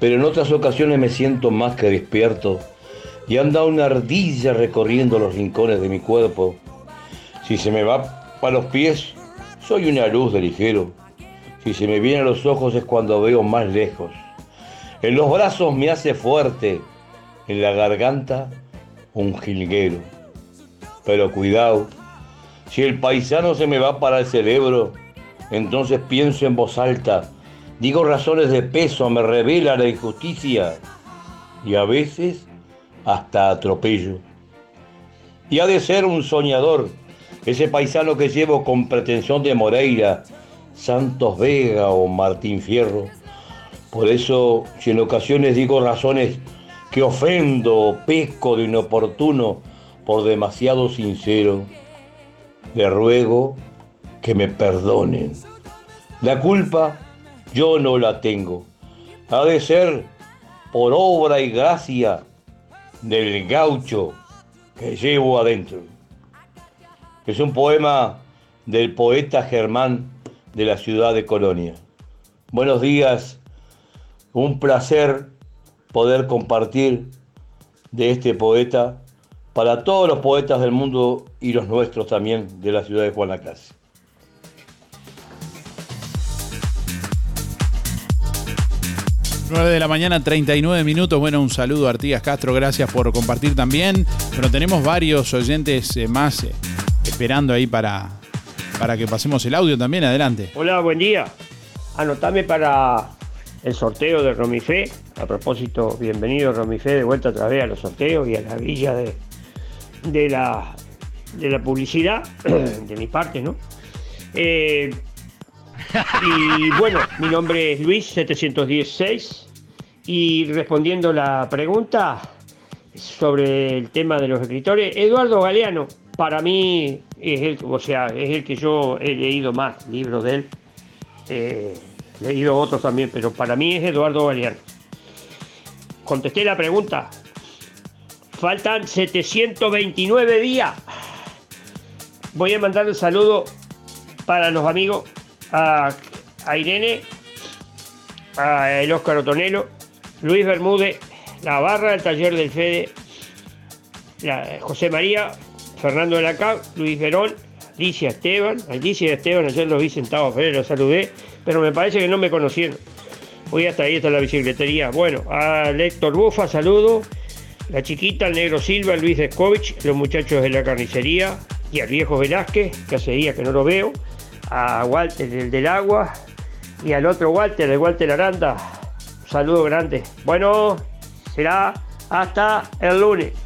S27: pero en otras ocasiones me siento más que despierto y anda una ardilla recorriendo los rincones de mi cuerpo. Si se me va para los pies, soy una luz de ligero. Si se me viene a los ojos es cuando veo más lejos. En los brazos me hace fuerte, en la garganta un jilguero. Pero cuidado, si el paisano se me va para el cerebro, entonces pienso en voz alta, digo razones de peso, me revela la injusticia y a veces hasta atropello. Y ha de ser un soñador ese paisano que llevo con pretensión de Moreira, Santos Vega o Martín Fierro. Por eso, si en ocasiones digo razones que ofendo o pesco de inoportuno por demasiado sincero, le ruego que me perdonen. La culpa yo no la tengo. Ha de ser por obra y gracia del gaucho que llevo adentro es un poema del poeta Germán de la ciudad de Colonia. Buenos días, un placer poder compartir de este poeta para todos los poetas del mundo y los nuestros también de la ciudad de Guanacaste.
S2: 9 de la mañana, 39 minutos. Bueno, un saludo a Artigas Castro, gracias por compartir también. Pero tenemos varios oyentes eh, más eh, esperando ahí para, para que pasemos el audio también. Adelante.
S28: Hola, buen día. Anotame para el sorteo de Romifé. A propósito, bienvenido Romifé de vuelta otra vez a los sorteos y a la villa de, de, la, de la publicidad, de mi parte, ¿no? Eh, y bueno, mi nombre es Luis 716 y respondiendo la pregunta sobre el tema de los escritores, Eduardo Galeano, para mí es el, o sea, es el que yo he leído más libros de él. Eh, he leído otros también, pero para mí es Eduardo Galeano. Contesté la pregunta. Faltan 729 días. Voy a mandar un saludo para los amigos a, Irene, a el Óscar Otonelo, Luis Bermúdez, la barra del taller del Fede, José María, Fernando de la CAP, Luis Verón, Alicia Esteban. Alicia Esteban, ayer los vi sentados afuera, los saludé, pero me parece que no me conocieron. Hoy hasta ahí está la bicicletería. Bueno, a Héctor Bufa, saludo. La chiquita, el negro Silva, Luis Descovich, los muchachos de la carnicería y al viejo Velázquez, que hace días que no lo veo. A Walter, el del agua. Y al otro Walter, el Walter Aranda. Un saludo grande. Bueno, será hasta el lunes.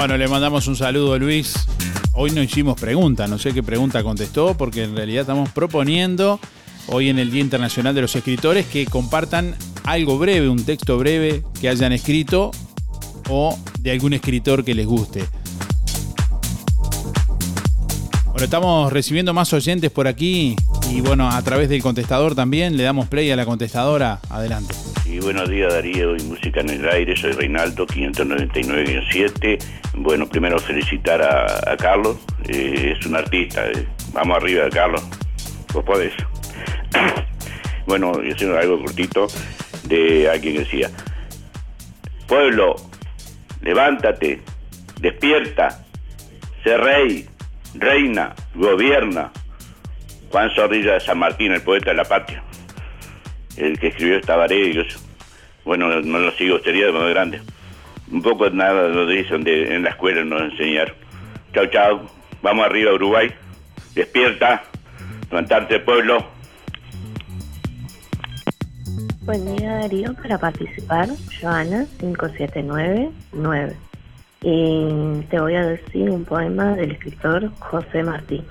S2: Bueno, le mandamos un saludo Luis. Hoy no hicimos pregunta, no sé qué pregunta contestó, porque en realidad estamos proponiendo hoy en el Día Internacional de los Escritores que compartan algo breve, un texto breve que hayan escrito o de algún escritor que les guste. Bueno, estamos recibiendo más oyentes por aquí y bueno, a través del contestador también le damos play a la contestadora. Adelante.
S29: Y buenos días Darío y Música en el Aire, soy Reinaldo 599-7. Bueno, primero felicitar a, Carlos, eh, es un artista, eh, Vamos arriba, Carlos. Vos podés. bueno, yo haciendo algo cortito de alguien que decía, pueblo, levántate, despierta, sé rey, reina, gobierna. Juan Zorrilla de San Martín, el poeta de la patria, el que escribió esta vareda Bueno, no lo sigo, sería de modo grande. Un poco nada lo dicen de, en la escuela nos enseñaron. Chao, chao. Vamos arriba, Uruguay. Despierta. Levantarte, pueblo.
S30: Buen día, Darío. Para participar, Joana 5799. Y te voy a decir un poema del escritor José Martí.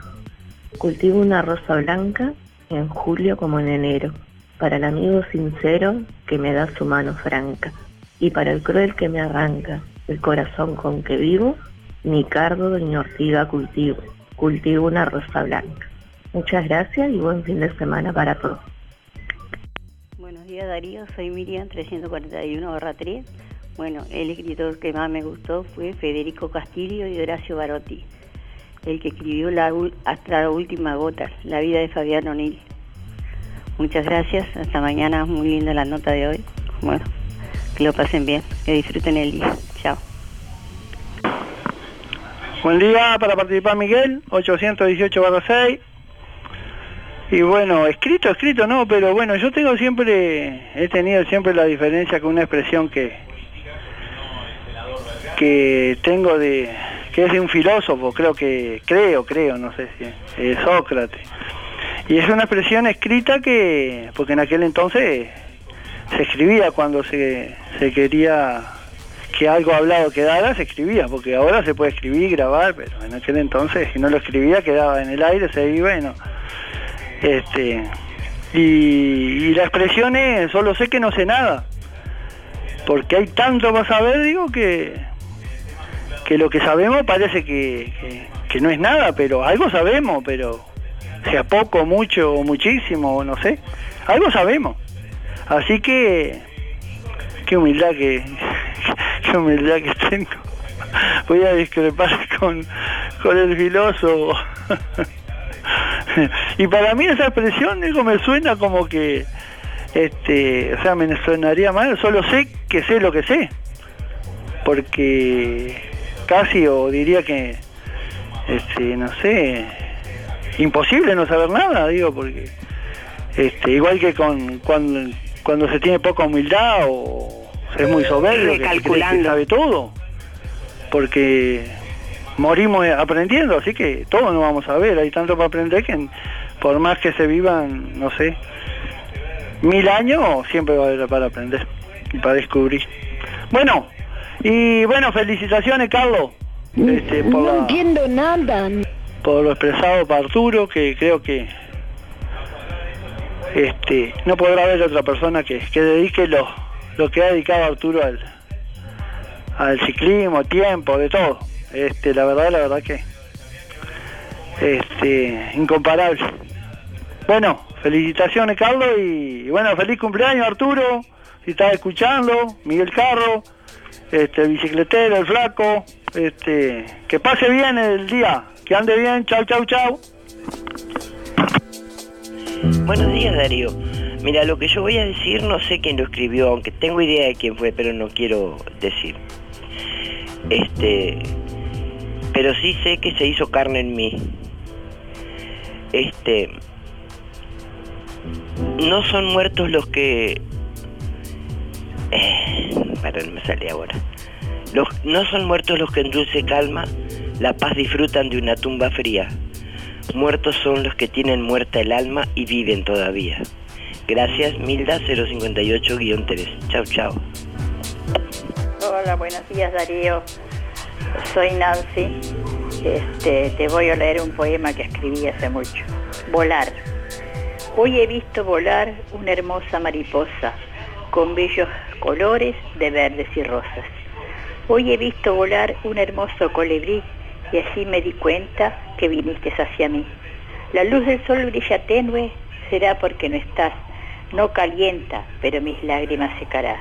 S30: Cultivo una rosa blanca en julio como en enero, para el amigo sincero que me da su mano franca, y para el cruel que me arranca el corazón con que vivo, ni cardo ni ortiga cultivo, cultivo una rosa blanca. Muchas gracias y buen fin de semana para todos.
S31: Buenos días Darío, soy Miriam 341-3. Bueno, el escritor que más me gustó fue Federico Castillo y Horacio Barotti el que escribió la, hasta la última gota, la vida de Fabián O'Neill. Muchas gracias, hasta mañana, muy linda la nota de hoy. Bueno, que lo pasen bien, que disfruten el día. Chao.
S32: Buen día para participar Miguel, 818 6. Y bueno, escrito, escrito no, pero bueno, yo tengo siempre, he tenido siempre la diferencia con una expresión que, que tengo de, que es de un filósofo, creo que, creo, creo, no sé si es Sócrates. Y es una expresión escrita que, porque en aquel entonces se escribía cuando se, se quería que algo hablado quedara, se escribía, porque ahora se puede escribir, grabar, pero en aquel entonces si no lo escribía quedaba en el aire, se iba y no. Este, y, y la expresión es, solo sé que no sé nada, porque hay tanto para saber, digo, que, que lo que sabemos parece que, no es nada, pero algo sabemos, pero sea poco, mucho o muchísimo, no sé, algo sabemos. Así que, qué humildad que, qué humildad que tengo. Voy a discrepar con, con el filósofo. y para mí esa expresión digo, me suena como que, este, o sea, me sonaría mal, solo sé que sé lo que sé. Porque casi, o diría que, este, no sé, imposible no saber nada, digo, porque este, igual que con cuando, cuando se tiene poca humildad o se es muy soberbio, que, que sabe todo, porque morimos aprendiendo, así que todo no vamos a ver, hay tanto para aprender que por más que se vivan, no sé, mil años, siempre va a haber para aprender y para descubrir. Bueno, y bueno, felicitaciones, Carlos. Este, por
S33: no entiendo nada.
S32: Por lo expresado por Arturo, que creo que este, no podrá haber otra persona que, que dedique lo, lo que ha dedicado Arturo al, al ciclismo, tiempo, de todo. Este, la verdad, la verdad que este, incomparable. Bueno, felicitaciones Carlos y, bueno, feliz cumpleaños Arturo, si estás escuchando, Miguel Carro este, bicicletero, el flaco, este, que pase bien el día, que ande bien, chau, chau, chau.
S34: Buenos días, Darío. Mira, lo que yo voy a decir no sé quién lo escribió, aunque tengo idea de quién fue, pero no quiero decir. Este, pero sí sé que se hizo carne en mí. Este, no son muertos los que eh, para no me sale ahora. Los, no son muertos los que en dulce calma la paz disfrutan de una tumba fría. Muertos son los que tienen muerta el alma y viven todavía. Gracias, Milda 058-3. Chao, chao.
S35: Hola, buenos días Darío. Soy Nancy. Este, te voy a leer un poema que escribí hace mucho. Volar. Hoy he visto volar una hermosa mariposa con bellos colores de verdes y rosas. Hoy he visto volar un hermoso colibrí y así me di cuenta que viniste hacia mí. La luz del sol brilla tenue, será porque no estás. No calienta, pero mis lágrimas secará.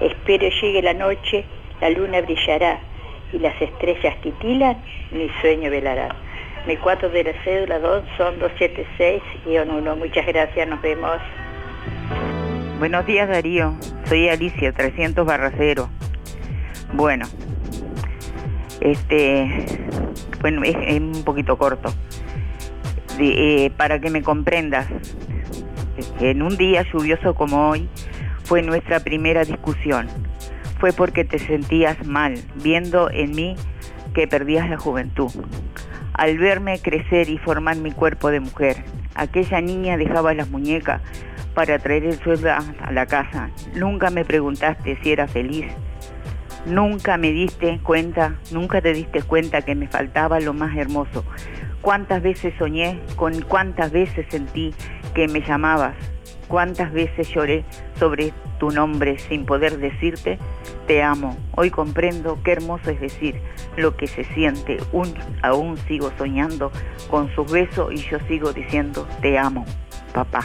S35: Espero llegue la noche, la luna brillará y las estrellas titilan, mi sueño velará. Mi 4 de la cédula 2 son 276-1. Muchas gracias, nos vemos.
S33: Buenos días Darío, soy Alicia, 300 Barracero. Bueno, este, bueno, es, un poquito corto. Eh, para que me comprendas, en un día lluvioso como hoy fue nuestra primera discusión. Fue porque te sentías mal, viendo en mí que perdías la juventud. Al verme crecer y formar mi cuerpo de mujer, aquella niña dejaba las muñecas para traer el sueldo a la casa. Nunca me preguntaste si era feliz. Nunca me diste cuenta, nunca te diste cuenta que me faltaba lo más hermoso. Cuántas veces soñé, con cuántas veces sentí que me llamabas, cuántas veces lloré sobre tu nombre sin poder decirte, te amo. Hoy comprendo qué hermoso es decir lo que se siente. Aún sigo soñando con sus besos y yo sigo diciendo, te amo, papá.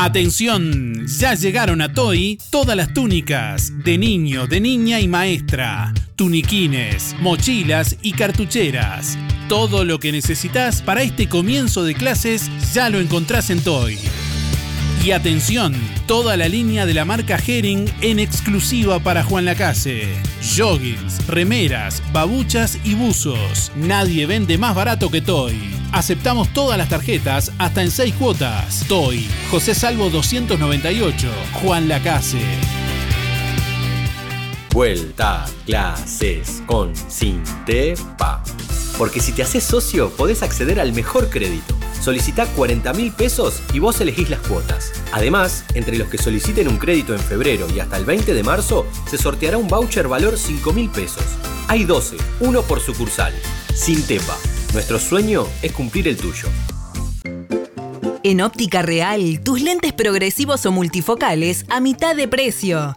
S2: Atención, ya llegaron a Toy todas las túnicas de niño, de niña y maestra, tuniquines, mochilas y cartucheras. Todo lo que necesitas para este comienzo de clases ya lo encontrás en Toy. Y atención, toda la línea de la marca Herring en exclusiva para Juan Lacase. Joggings, remeras, babuchas y buzos. Nadie vende más barato que Toy. Aceptamos todas las tarjetas hasta en 6 cuotas. Toy, José Salvo 298, Juan Lacase.
S36: Vuelta clases con Sintepa. Porque si te haces socio, podés acceder al mejor crédito. Solicita 40 mil pesos y vos elegís las cuotas. Además, entre los que soliciten un crédito en febrero y hasta el 20 de marzo, se sorteará un voucher valor 5 mil pesos. Hay 12, uno por sucursal. Sintepa. Nuestro sueño es cumplir el tuyo.
S5: En Óptica Real, tus lentes progresivos o multifocales a mitad de precio.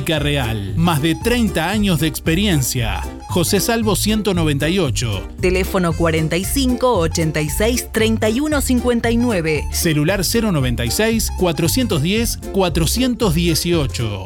S2: Óptica Real, más de 30 años de experiencia. José Salvo 198.
S5: Teléfono 45 86 31 59.
S2: Celular 096 410 418.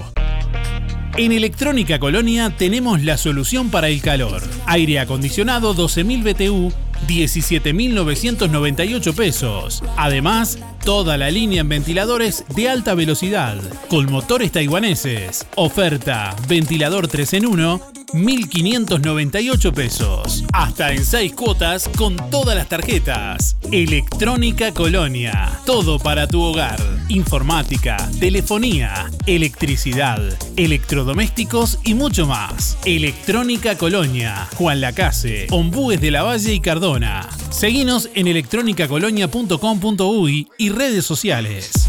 S2: En Electrónica Colonia tenemos la solución para el calor. Aire acondicionado 12.000 BTU, 17.998 pesos. Además, toda la línea en ventiladores de alta velocidad, con motores taiwaneses. Oferta, ventilador 3 en 1, 1.598 pesos. Hasta en 6 cuotas con todas las tarjetas. Electrónica Colonia. Todo para tu hogar. Informática, telefonía, electricidad, electrodomésticos y mucho más. Electrónica Colonia. Juan Lacase, Ombúes de la Valle y Cardona. Seguinos en electronicacolonia.com.uy y redes sociales.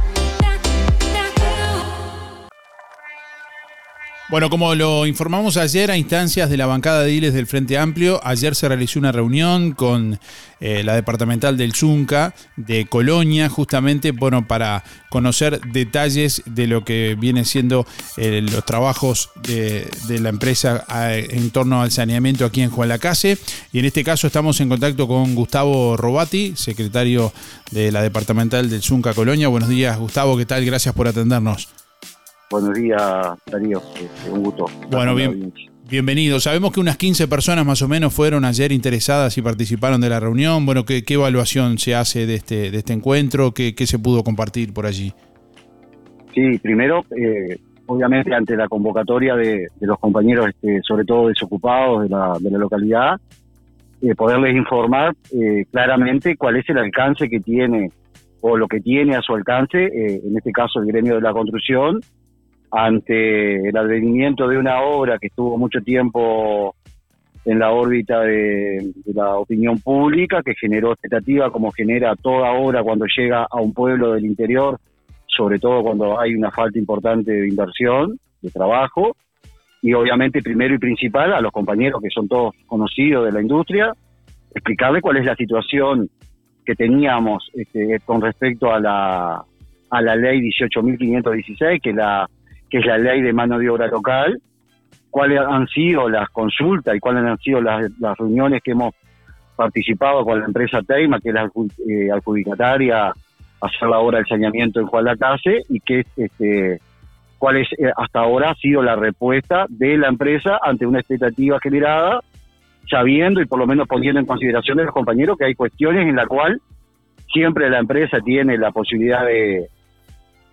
S2: Bueno, como lo informamos ayer a instancias de la bancada de Iles del Frente Amplio, ayer se realizó una reunión con eh, la departamental del Zunca de Colonia, justamente bueno, para conocer detalles de lo que viene siendo eh, los trabajos de, la empresa en torno al saneamiento aquí en Juan Lacase. Y en este caso estamos en contacto con Gustavo Robati, secretario de la departamental del Zunca Colonia. Buenos días, Gustavo, ¿qué tal? Gracias por atendernos.
S37: Buenos días, Darío. Este, un gusto.
S2: Bueno, bien, bienvenido. Sabemos que unas 15 personas más o menos fueron ayer interesadas y participaron de la reunión. Bueno, ¿qué, qué evaluación se hace de este, de este encuentro? ¿Qué, qué se pudo compartir por allí?
S37: Sí, primero, eh, obviamente ante la convocatoria de, de los compañeros, este, sobre todo desocupados de la, de la localidad, eh, poderles informar eh, claramente cuál es el alcance que tiene o lo que tiene a su alcance, eh, en este caso el gremio de la construcción, ante el advenimiento de una obra que estuvo mucho tiempo en la órbita de, la opinión pública, que generó expectativa como genera toda obra cuando llega a un pueblo del interior, sobre todo cuando hay una falta importante de inversión, de trabajo, y obviamente primero y principal a los compañeros que son todos conocidos de la industria, explicarle cuál es la situación que teníamos este, con respecto a la, a la ley 18.516, que la que es la ley de mano de obra local, cuáles han sido las consultas y cuáles han sido las, reuniones que hemos participado con la empresa Teima, que es la eh, adjudicataria a hacer la obra del saneamiento en Juan Lacase, y que este, cuál es eh, hasta ahora ha sido la respuesta de la empresa ante una expectativa generada, sabiendo y por lo menos poniendo en consideración de los compañeros que hay cuestiones en la cual siempre la empresa tiene la posibilidad de,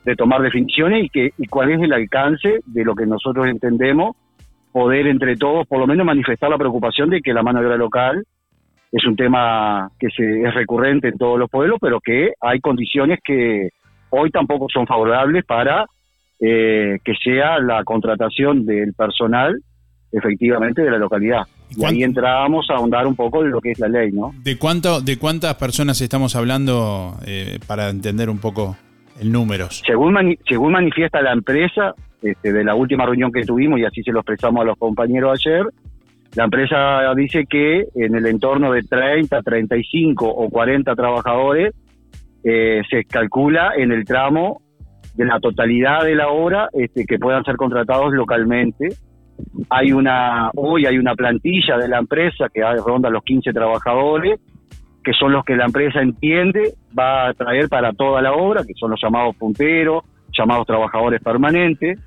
S37: de tomar definiciones y, que, y cuál es el alcance de lo que nosotros entendemos poder entre todos por lo menos manifestar la preocupación de que la mano de obra local es un tema que se, es recurrente en todos los pueblos, pero que hay condiciones que hoy tampoco son favorables para eh, que sea la contratación del personal efectivamente de la localidad. Y ahí entrábamos a ahondar un poco de lo que es la ley, ¿no?
S2: ¿De cuánto, de cuántas personas estamos hablando eh, para entender un poco el número?
S37: Según, mani según manifiesta la empresa, este, de la última reunión que tuvimos, y así se lo expresamos a los compañeros ayer, la empresa dice que en el entorno de 30, 35 o 40 trabajadores eh, se calcula en el tramo de la totalidad de la obra este, que puedan ser contratados localmente. Hay una, hoy hay una plantilla de la empresa que ronda los 15 trabajadores, que son los que la empresa entiende va a traer para toda la obra, que son los llamados punteros, llamados trabajadores permanentes,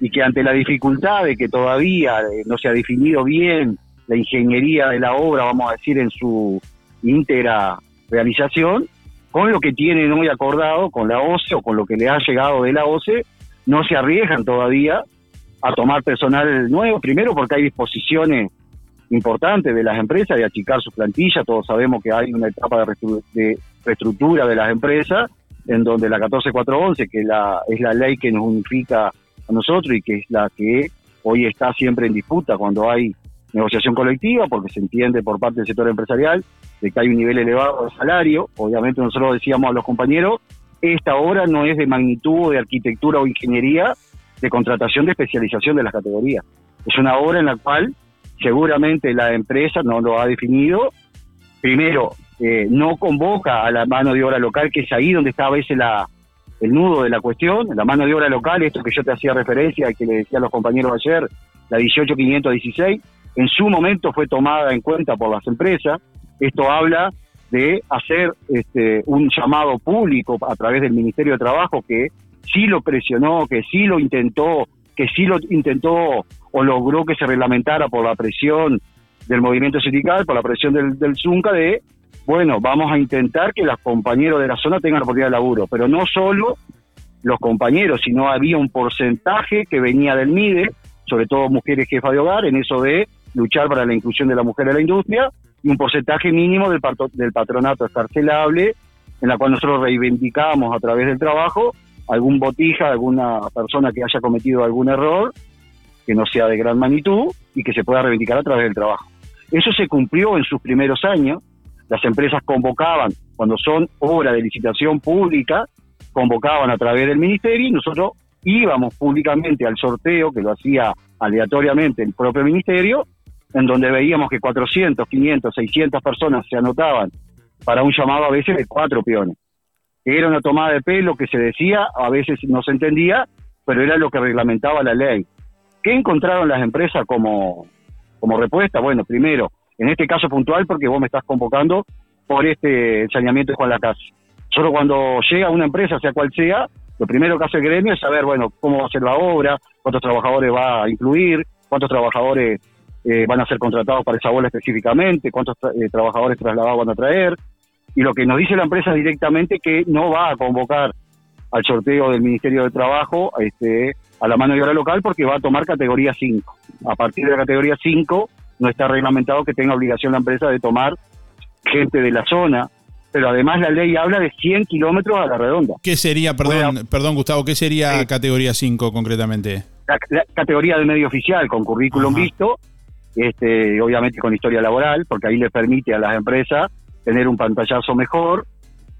S37: y que ante la dificultad de que todavía eh, no se ha definido bien la ingeniería de la obra, vamos a decir, en su íntegra realización, con lo que tienen hoy acordado con la OCE o con lo que le ha llegado de la OCE, no se arriesgan todavía a tomar personal nuevo, primero porque hay disposiciones importantes de las empresas de achicar su plantilla, todos sabemos que hay una etapa de, de reestructura de las empresas, en donde la 14411, que la, es la ley que nos unifica a nosotros y que es la que hoy está siempre en disputa cuando hay negociación colectiva, porque se entiende por parte del sector empresarial de que hay un nivel elevado de salario. Obviamente nosotros decíamos a los compañeros, esta obra no es de magnitud de arquitectura o ingeniería de contratación de especialización de las categorías. Es una obra en la cual seguramente la empresa no lo ha definido. Primero, eh, no convoca a la mano de obra local, que es ahí donde está a veces la, el nudo de la cuestión, la mano de obra local, esto que yo te hacía referencia, que le decía a los compañeros ayer, la 18516, en su momento fue tomada en cuenta por las empresas. Esto habla de hacer este, un llamado público a través del Ministerio de Trabajo que sí lo presionó, que sí lo intentó, que sí lo intentó o logró que se reglamentara por la presión del movimiento sindical, por la presión del, Zunca, de, bueno, vamos a intentar que los compañeros de la zona tengan la oportunidad de laburo, pero no solo los compañeros, sino había un porcentaje que venía del MIDE, sobre todo mujeres jefas de hogar, en eso de luchar para la inclusión de la mujer en la industria, y un porcentaje mínimo del, del patronato escarcelable, en la cual nosotros reivindicamos a través del trabajo algún botija, alguna persona que haya cometido algún error, que no sea de gran magnitud, y que se pueda reivindicar a través del trabajo. Eso se cumplió en sus primeros años, las empresas convocaban, cuando son obras de licitación pública, convocaban a través del ministerio y nosotros íbamos públicamente al sorteo que lo hacía aleatoriamente el propio ministerio, en donde veíamos que 400, 500, 600 personas se anotaban para un llamado a veces de cuatro peones. Era una tomada de pelo que se decía, a veces no se entendía, pero era lo que reglamentaba la ley. ¿Qué encontraron las empresas como, como respuesta? Bueno, primero, en este caso puntual, porque vos me estás convocando por este saneamiento de Juan Lacase. Solo cuando llega una empresa, sea cual sea, lo primero que hace el gremio es saber, bueno, cómo va a ser la obra, cuántos trabajadores va a incluir, cuántos trabajadores eh, van a ser contratados para esa bola específicamente, cuántos eh, trabajadores trasladados van a traer. Y lo que nos dice la empresa directamente que no va a convocar al sorteo del Ministerio de Trabajo este, a la mano de obra local porque va a tomar categoría 5. A partir de la categoría 5 no está reglamentado que tenga obligación la empresa de tomar gente de la zona, pero además la ley habla de 100 kilómetros a la redonda.
S2: ¿Qué sería, perdón, perdón Gustavo, qué sería categoría 5 concretamente?
S37: La, la categoría de medio oficial con currículum visto, este, obviamente con historia laboral, porque ahí le permite a las empresas tener un pantallazo mejor.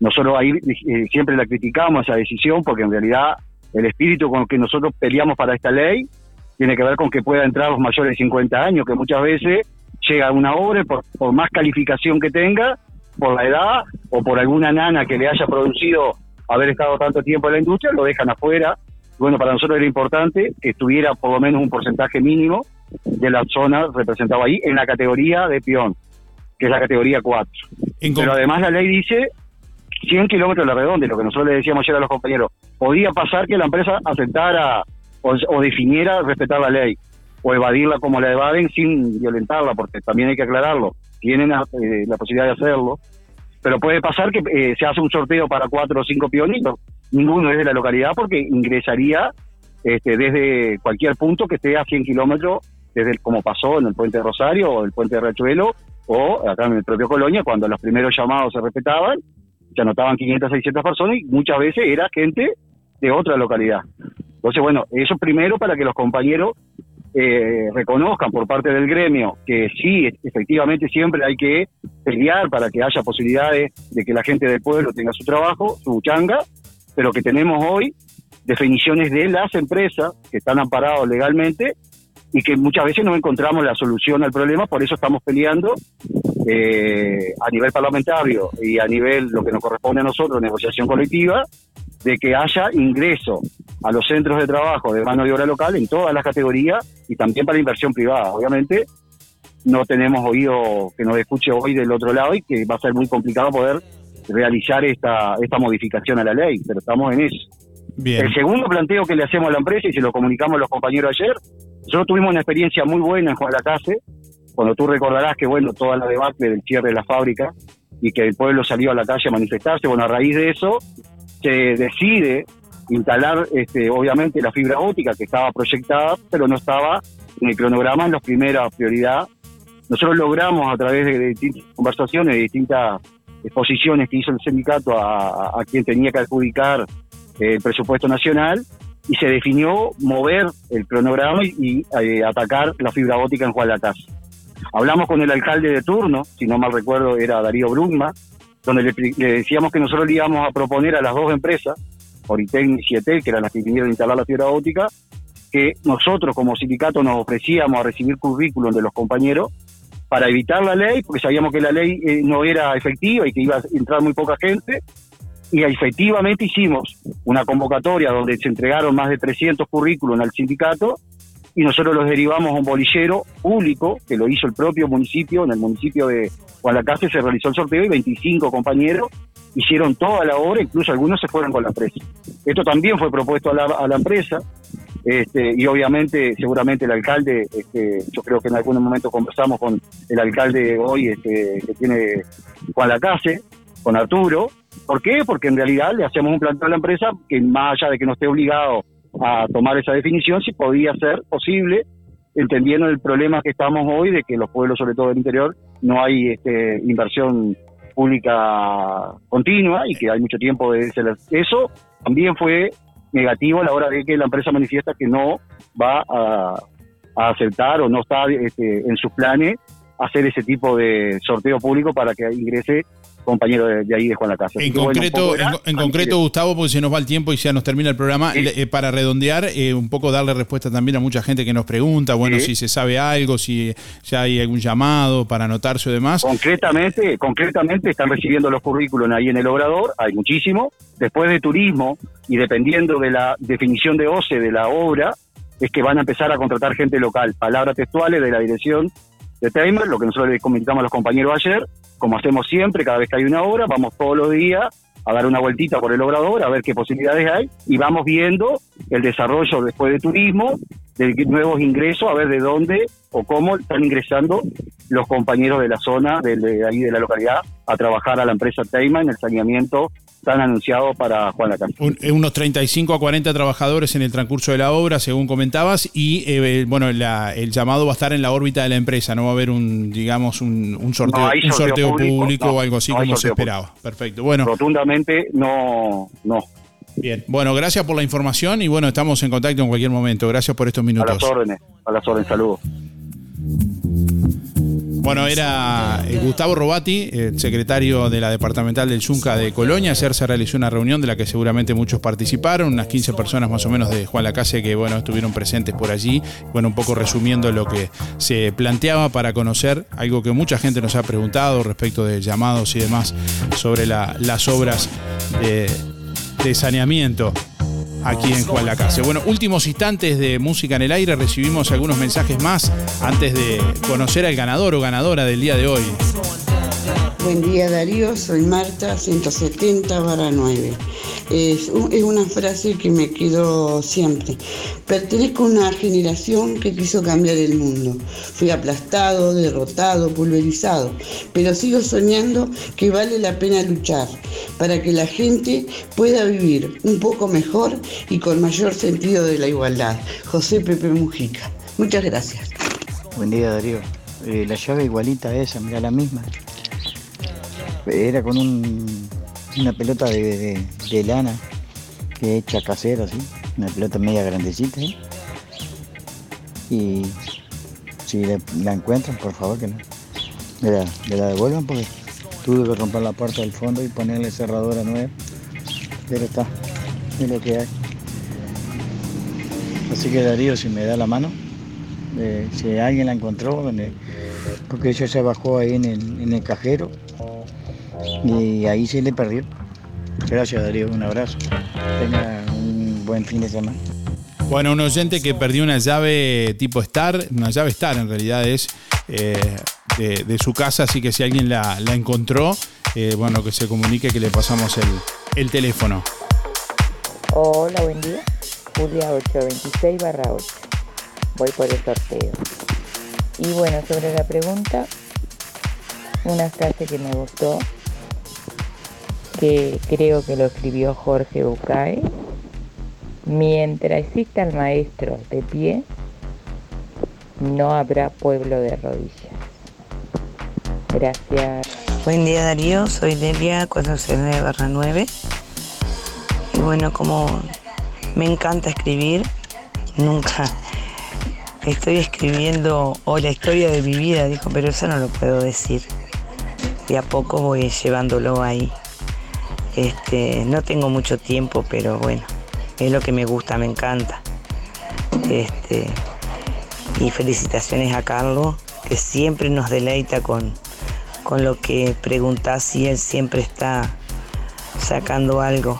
S37: Nosotros ahí eh, siempre la criticamos esa decisión porque en realidad el espíritu con el que nosotros peleamos para esta ley tiene que ver con que pueda entrar los mayores de 50 años, que muchas veces llega a una obra por, por más calificación que tenga, por la edad o por alguna nana que le haya producido haber estado tanto tiempo en la industria, lo dejan afuera. Bueno, para nosotros era importante que estuviera por lo menos un porcentaje mínimo de la zona representado ahí en la categoría de peón, que es la categoría 4. Pero además la ley dice 100 kilómetros de la redonda, lo que nosotros le decíamos ayer a los compañeros, podía pasar que la empresa aceptara o, o definiera respetar la ley, o evadirla como la evaden sin violentarla, porque también hay que aclararlo, tienen la, eh, la posibilidad de hacerlo, pero puede pasar que eh, se hace un sorteo para cuatro o cinco pionitos, ninguno es de la localidad porque ingresaría este, desde cualquier punto que esté a 100 kilómetros, desde el- como pasó en el puente de Rosario o el puente de Rachuelo o acá en el propio Colonia, cuando los primeros llamados se respetaban, se anotaban 500, 600 personas y muchas veces era gente de otra localidad. Entonces, bueno, eso primero para que los compañeros eh, reconozcan por parte del gremio que sí, efectivamente siempre hay que pelear para que haya posibilidades de que la gente del pueblo tenga su trabajo, su changa, pero que tenemos hoy definiciones de las empresas que están amparados legalmente y que muchas veces no encontramos la solución al problema, por eso estamos peleando eh, a nivel parlamentario y a nivel lo que nos corresponde a nosotros, negociación colectiva, de que haya ingreso a los centros de trabajo de mano de obra local en todas las categorías y también para inversión privada. Obviamente no tenemos oído que nos escuche hoy del otro lado y que va a ser muy complicado poder realizar esta, esta modificación a la ley, pero estamos en eso.
S2: Bien.
S37: El segundo planteo que le hacemos a la empresa, y se lo comunicamos a los compañeros ayer, nosotros tuvimos una experiencia muy buena en Juan Lacase, cuando tú recordarás que, bueno, toda la debacle del cierre de la fábrica y que el pueblo salió a la calle a manifestarse, bueno, a raíz de eso se decide instalar, este, obviamente, la fibra óptica que estaba proyectada, pero no estaba en el cronograma en la primera prioridad. Nosotros logramos a través de, distintas conversaciones, de distintas exposiciones que hizo el sindicato a, quien tenía que adjudicar el presupuesto nacional y se definió mover el cronograma y, eh, atacar la fibra óptica en Juan. Hablamos con el alcalde de turno, si no mal recuerdo era Darío Brugma, donde le decíamos que nosotros le íbamos a proponer a las dos empresas, Oritec y Cietel, que eran las que vinieron a instalar la fibra óptica, que nosotros como sindicato nos ofrecíamos a recibir currículum de los compañeros para evitar la ley, porque sabíamos que la ley eh, no era efectiva y que iba a entrar muy poca gente, y efectivamente hicimos una convocatoria donde se entregaron más de 300 currículum al sindicato y nosotros los derivamos a un bolillero público que lo hizo el propio municipio, en el municipio de Guadalacarte se realizó el sorteo y 25 compañeros hicieron toda la obra, incluso algunos se fueron con la empresa. Esto también fue propuesto a la, a la empresa este, y obviamente seguramente el alcalde, este, yo creo que en algún momento conversamos con el alcalde hoy este, que tiene Juan Lacase, con Arturo. ¿Por qué? Porque en realidad le hacemos un planteo a la empresa que más allá de que no esté obligado a tomar esa definición, si podía ser posible, entendiendo el problema que estamos hoy de que los pueblos, sobre todo del interior, no hay este, inversión pública continua y que hay mucho tiempo de eso también fue negativo a la hora de que la empresa manifiesta que no va a, a aceptar o no está este, en sus planes hacer ese tipo de sorteo público para que ingrese compañeros de, de ahí de Juan la Casa.
S2: En
S37: bueno,
S2: concreto, en, concreto, Gustavo, porque se nos va el tiempo y ya nos termina el programa, le- eh, para redondear, eh, un poco darle respuesta también a mucha gente que nos pregunta, bueno,
S37: Sí.
S2: si se sabe algo, si ya hay algún llamado para anotarse o demás.
S37: Concretamente, concretamente están recibiendo los currículos ahí en el obrador, hay muchísimo. Después de turismo y dependiendo de la definición de OCE de la obra, es que van a empezar a contratar gente local. Palabras textuales de la dirección de Timer, lo que nosotros le comunicamos a los compañeros ayer, como hacemos siempre, cada vez que hay una obra, vamos todos los días a dar una vueltita por el obrador, a ver qué posibilidades hay, y vamos viendo el desarrollo después de turismo, de nuevos ingresos, a ver de dónde o cómo están ingresando los compañeros de la zona, de, de ahí de la localidad, a trabajar a la empresa Teima en el saneamiento tan anunciado para Juan Lacan.
S2: Un- eh, unos 35 a 40 trabajadores en el transcurso de la obra, según comentabas, y eh, bueno, la- el llamado va a estar en la órbita de la empresa, no va a haber un, digamos, un, un sorteo,
S37: No
S2: sorteo
S37: sorteo
S2: público,
S37: público, no,
S2: o algo así
S37: no
S2: como se esperaba. Perfecto. Bueno,
S37: Rotundamente no, no.
S2: bien. Bueno, gracias por la información y bueno, estamos en contacto en cualquier momento. Gracias por estos
S37: A
S2: minutos.
S37: las órdenes, a las órdenes, saludos.
S2: Bueno, era eh, Gustavo Robati, eh, secretario de la departamental del Yunca de Colonia. Ayer se realizó una reunión de la que seguramente muchos participaron, unas 15 personas más o menos de Juan Lacase que bueno, estuvieron presentes por allí. Bueno, un poco resumiendo lo que se planteaba para conocer algo que mucha gente nos ha preguntado respecto de llamados y demás sobre la- las obras de saneamiento aquí en Juan Lacase. Bueno, últimos instantes de música en el aire, recibimos algunos mensajes más antes de conocer al ganador o ganadora del día de hoy.
S38: Buen día Darío, soy Marta, 170 barra 9. Es, es una frase que me quedó siempre. Pertenezco a una generación que quiso cambiar el mundo. Fui aplastado, derrotado, pulverizado, pero sigo soñando que vale la pena luchar para que la gente pueda vivir un poco mejor y con mayor sentido de la igualdad. José Pepe Mujica. Muchas gracias.
S39: Buen día Darío. Eh, la llave igualita a esa, mira la misma. Era con un- una pelota de, de- lana que hecha casera, así. Una pelota media grandecita. Y si la encuentran, por favor que no. Me la, me la devuelvan porque tuve que romper la puerta del fondo y ponerle cerradura nueva. Pero está, es lo que hay. Así que Darío, si me da la mano, eh, si alguien la encontró, porque ella se bajó ahí en el, en el cajero y ahí se le perdió. Gracias Darío, un abrazo. Tenga un buen fin de semana.
S2: Bueno, un oyente que perdió una llave tipo Star, una llave Star en realidad es eh, de, de su casa, así que si alguien la, la encontró, eh, bueno, que se comunique que le pasamos el, el teléfono.
S40: Hola, buen día. Julia 826 barra 8. Voy por el sorteo. Y bueno, sobre la pregunta, una frase que me gustó, que creo que lo escribió Jorge Bucae. Mientras exista el maestro de pie, no habrá pueblo de rodillas. Gracias.
S41: Buen día Darío, soy Delia 409 barra 9. Y bueno, como me encanta escribir, nunca estoy escribiendo o la historia de mi vida, dijo, pero eso no lo puedo decir. Y a poco voy llevándolo ahí. Este, no tengo mucho tiempo, pero bueno, es lo que me gusta, me encanta. Este, y felicitaciones a Carlos, que siempre nos deleita con, con lo que preguntás y él siempre está sacando algo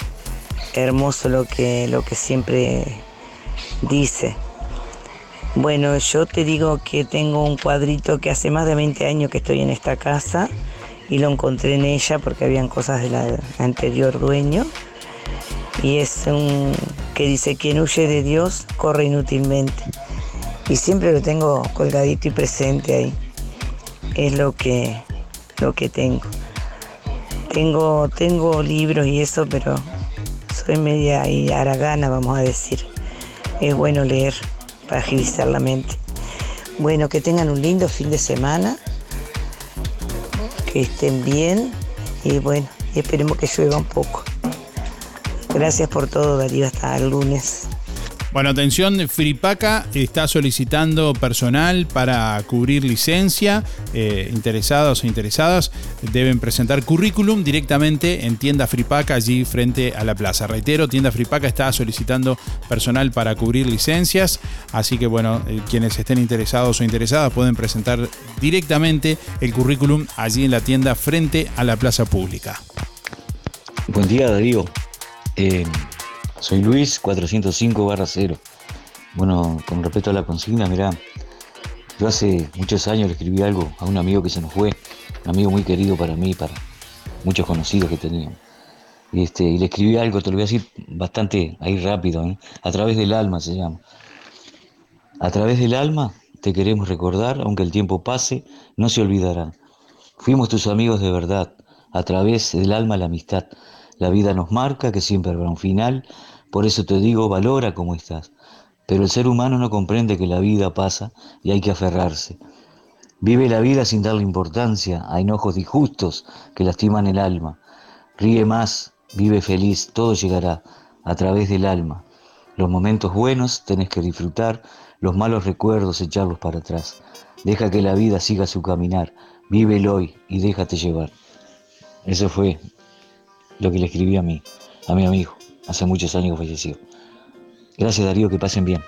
S41: hermoso lo que, lo que siempre dice. Bueno, yo te digo que tengo un cuadrito que hace más de 20 años que estoy en esta casa y lo encontré en ella porque habían cosas del anterior dueño. Y es un que dice, quien huye de Dios corre inútilmente. Y siempre lo tengo colgadito y presente ahí. Es lo que, lo que tengo. Tengo, tengo libros y eso, pero soy media y haragana, vamos a decir. Es bueno leer para agilizar la mente. Bueno, que tengan un lindo fin de semana, que estén bien y bueno, y esperemos que llueva un poco. Gracias por todo, Darío, hasta el lunes.
S2: Bueno, atención, Fripaca está solicitando personal para cubrir licencia. Eh, interesados o interesadas deben presentar currículum directamente en tienda Fripaca, allí frente a la plaza. Reitero, tienda Fripaca está solicitando personal para cubrir licencias. Así que, bueno, eh, quienes estén interesados o interesadas pueden presentar directamente el currículum allí en la tienda frente a la plaza pública.
S42: Buen día, Darío. Eh, soy Luis 405 barra 0. Bueno, con respecto a la consigna, mirá, yo hace muchos años le escribí algo a un amigo que se nos fue, un amigo muy querido para mí, para muchos conocidos que teníamos. Y, este, y le escribí algo, te lo voy a decir bastante ahí rápido, ¿eh? a través del alma se llama. A través del alma te queremos recordar, aunque el tiempo pase, no se olvidará. Fuimos tus amigos de verdad, a través del alma la amistad. La vida nos marca que siempre habrá un final, por eso te digo, valora cómo estás. Pero el ser humano no comprende que la vida pasa y hay que aferrarse. Vive la vida sin darle importancia a enojos disjustos que lastiman el alma. Ríe más, vive feliz, todo llegará a través del alma. Los momentos buenos tenés que disfrutar, los malos recuerdos echarlos para atrás. Deja que la vida siga su caminar, vive el hoy y déjate llevar. Eso fue lo que le escribí a mí, a mi amigo, hace muchos años que falleció. Gracias Darío, que pasen bien.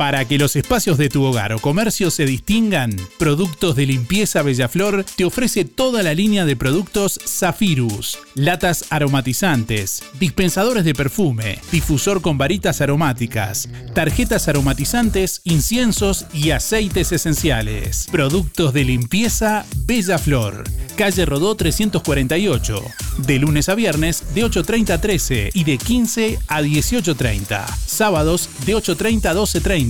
S43: Para que los espacios de tu hogar o comercio se distingan, Productos de Limpieza Bellaflor te ofrece toda la línea de productos Zafirus, latas aromatizantes, dispensadores de perfume, difusor con varitas aromáticas, tarjetas aromatizantes, inciensos y aceites esenciales. Productos de Limpieza Bellaflor, calle Rodó 348, de lunes a viernes de 8.30 a 13 y de 15 a 18.30, sábados de 8.30 a 12.30.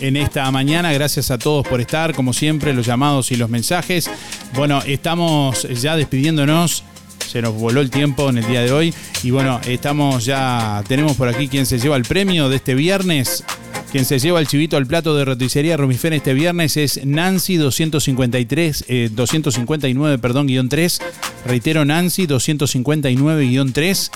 S2: en esta mañana. Gracias a todos por estar, como siempre, los llamados y los mensajes. Bueno, estamos ya despidiéndonos. Se nos voló el tiempo en el día de hoy. Y bueno, estamos ya. Tenemos por aquí quien se lleva el premio de este viernes. Quien se lleva el chivito al plato de roticería Romifén este viernes es Nancy 253, eh, 259, perdón, guion 3. Reitero, Nancy 259, guion 3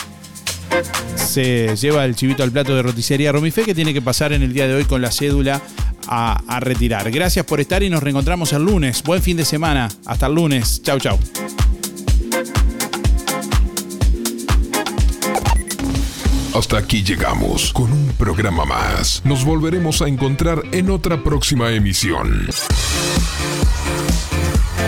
S2: se lleva el chivito al plato de roticería Romifé que tiene que pasar en el día de hoy con la cédula a, a retirar. Gracias por estar y nos reencontramos el lunes. Buen fin de semana. Hasta el lunes. Chau, chau.
S44: Hasta aquí llegamos con un programa más. Nos volveremos a encontrar en otra próxima emisión.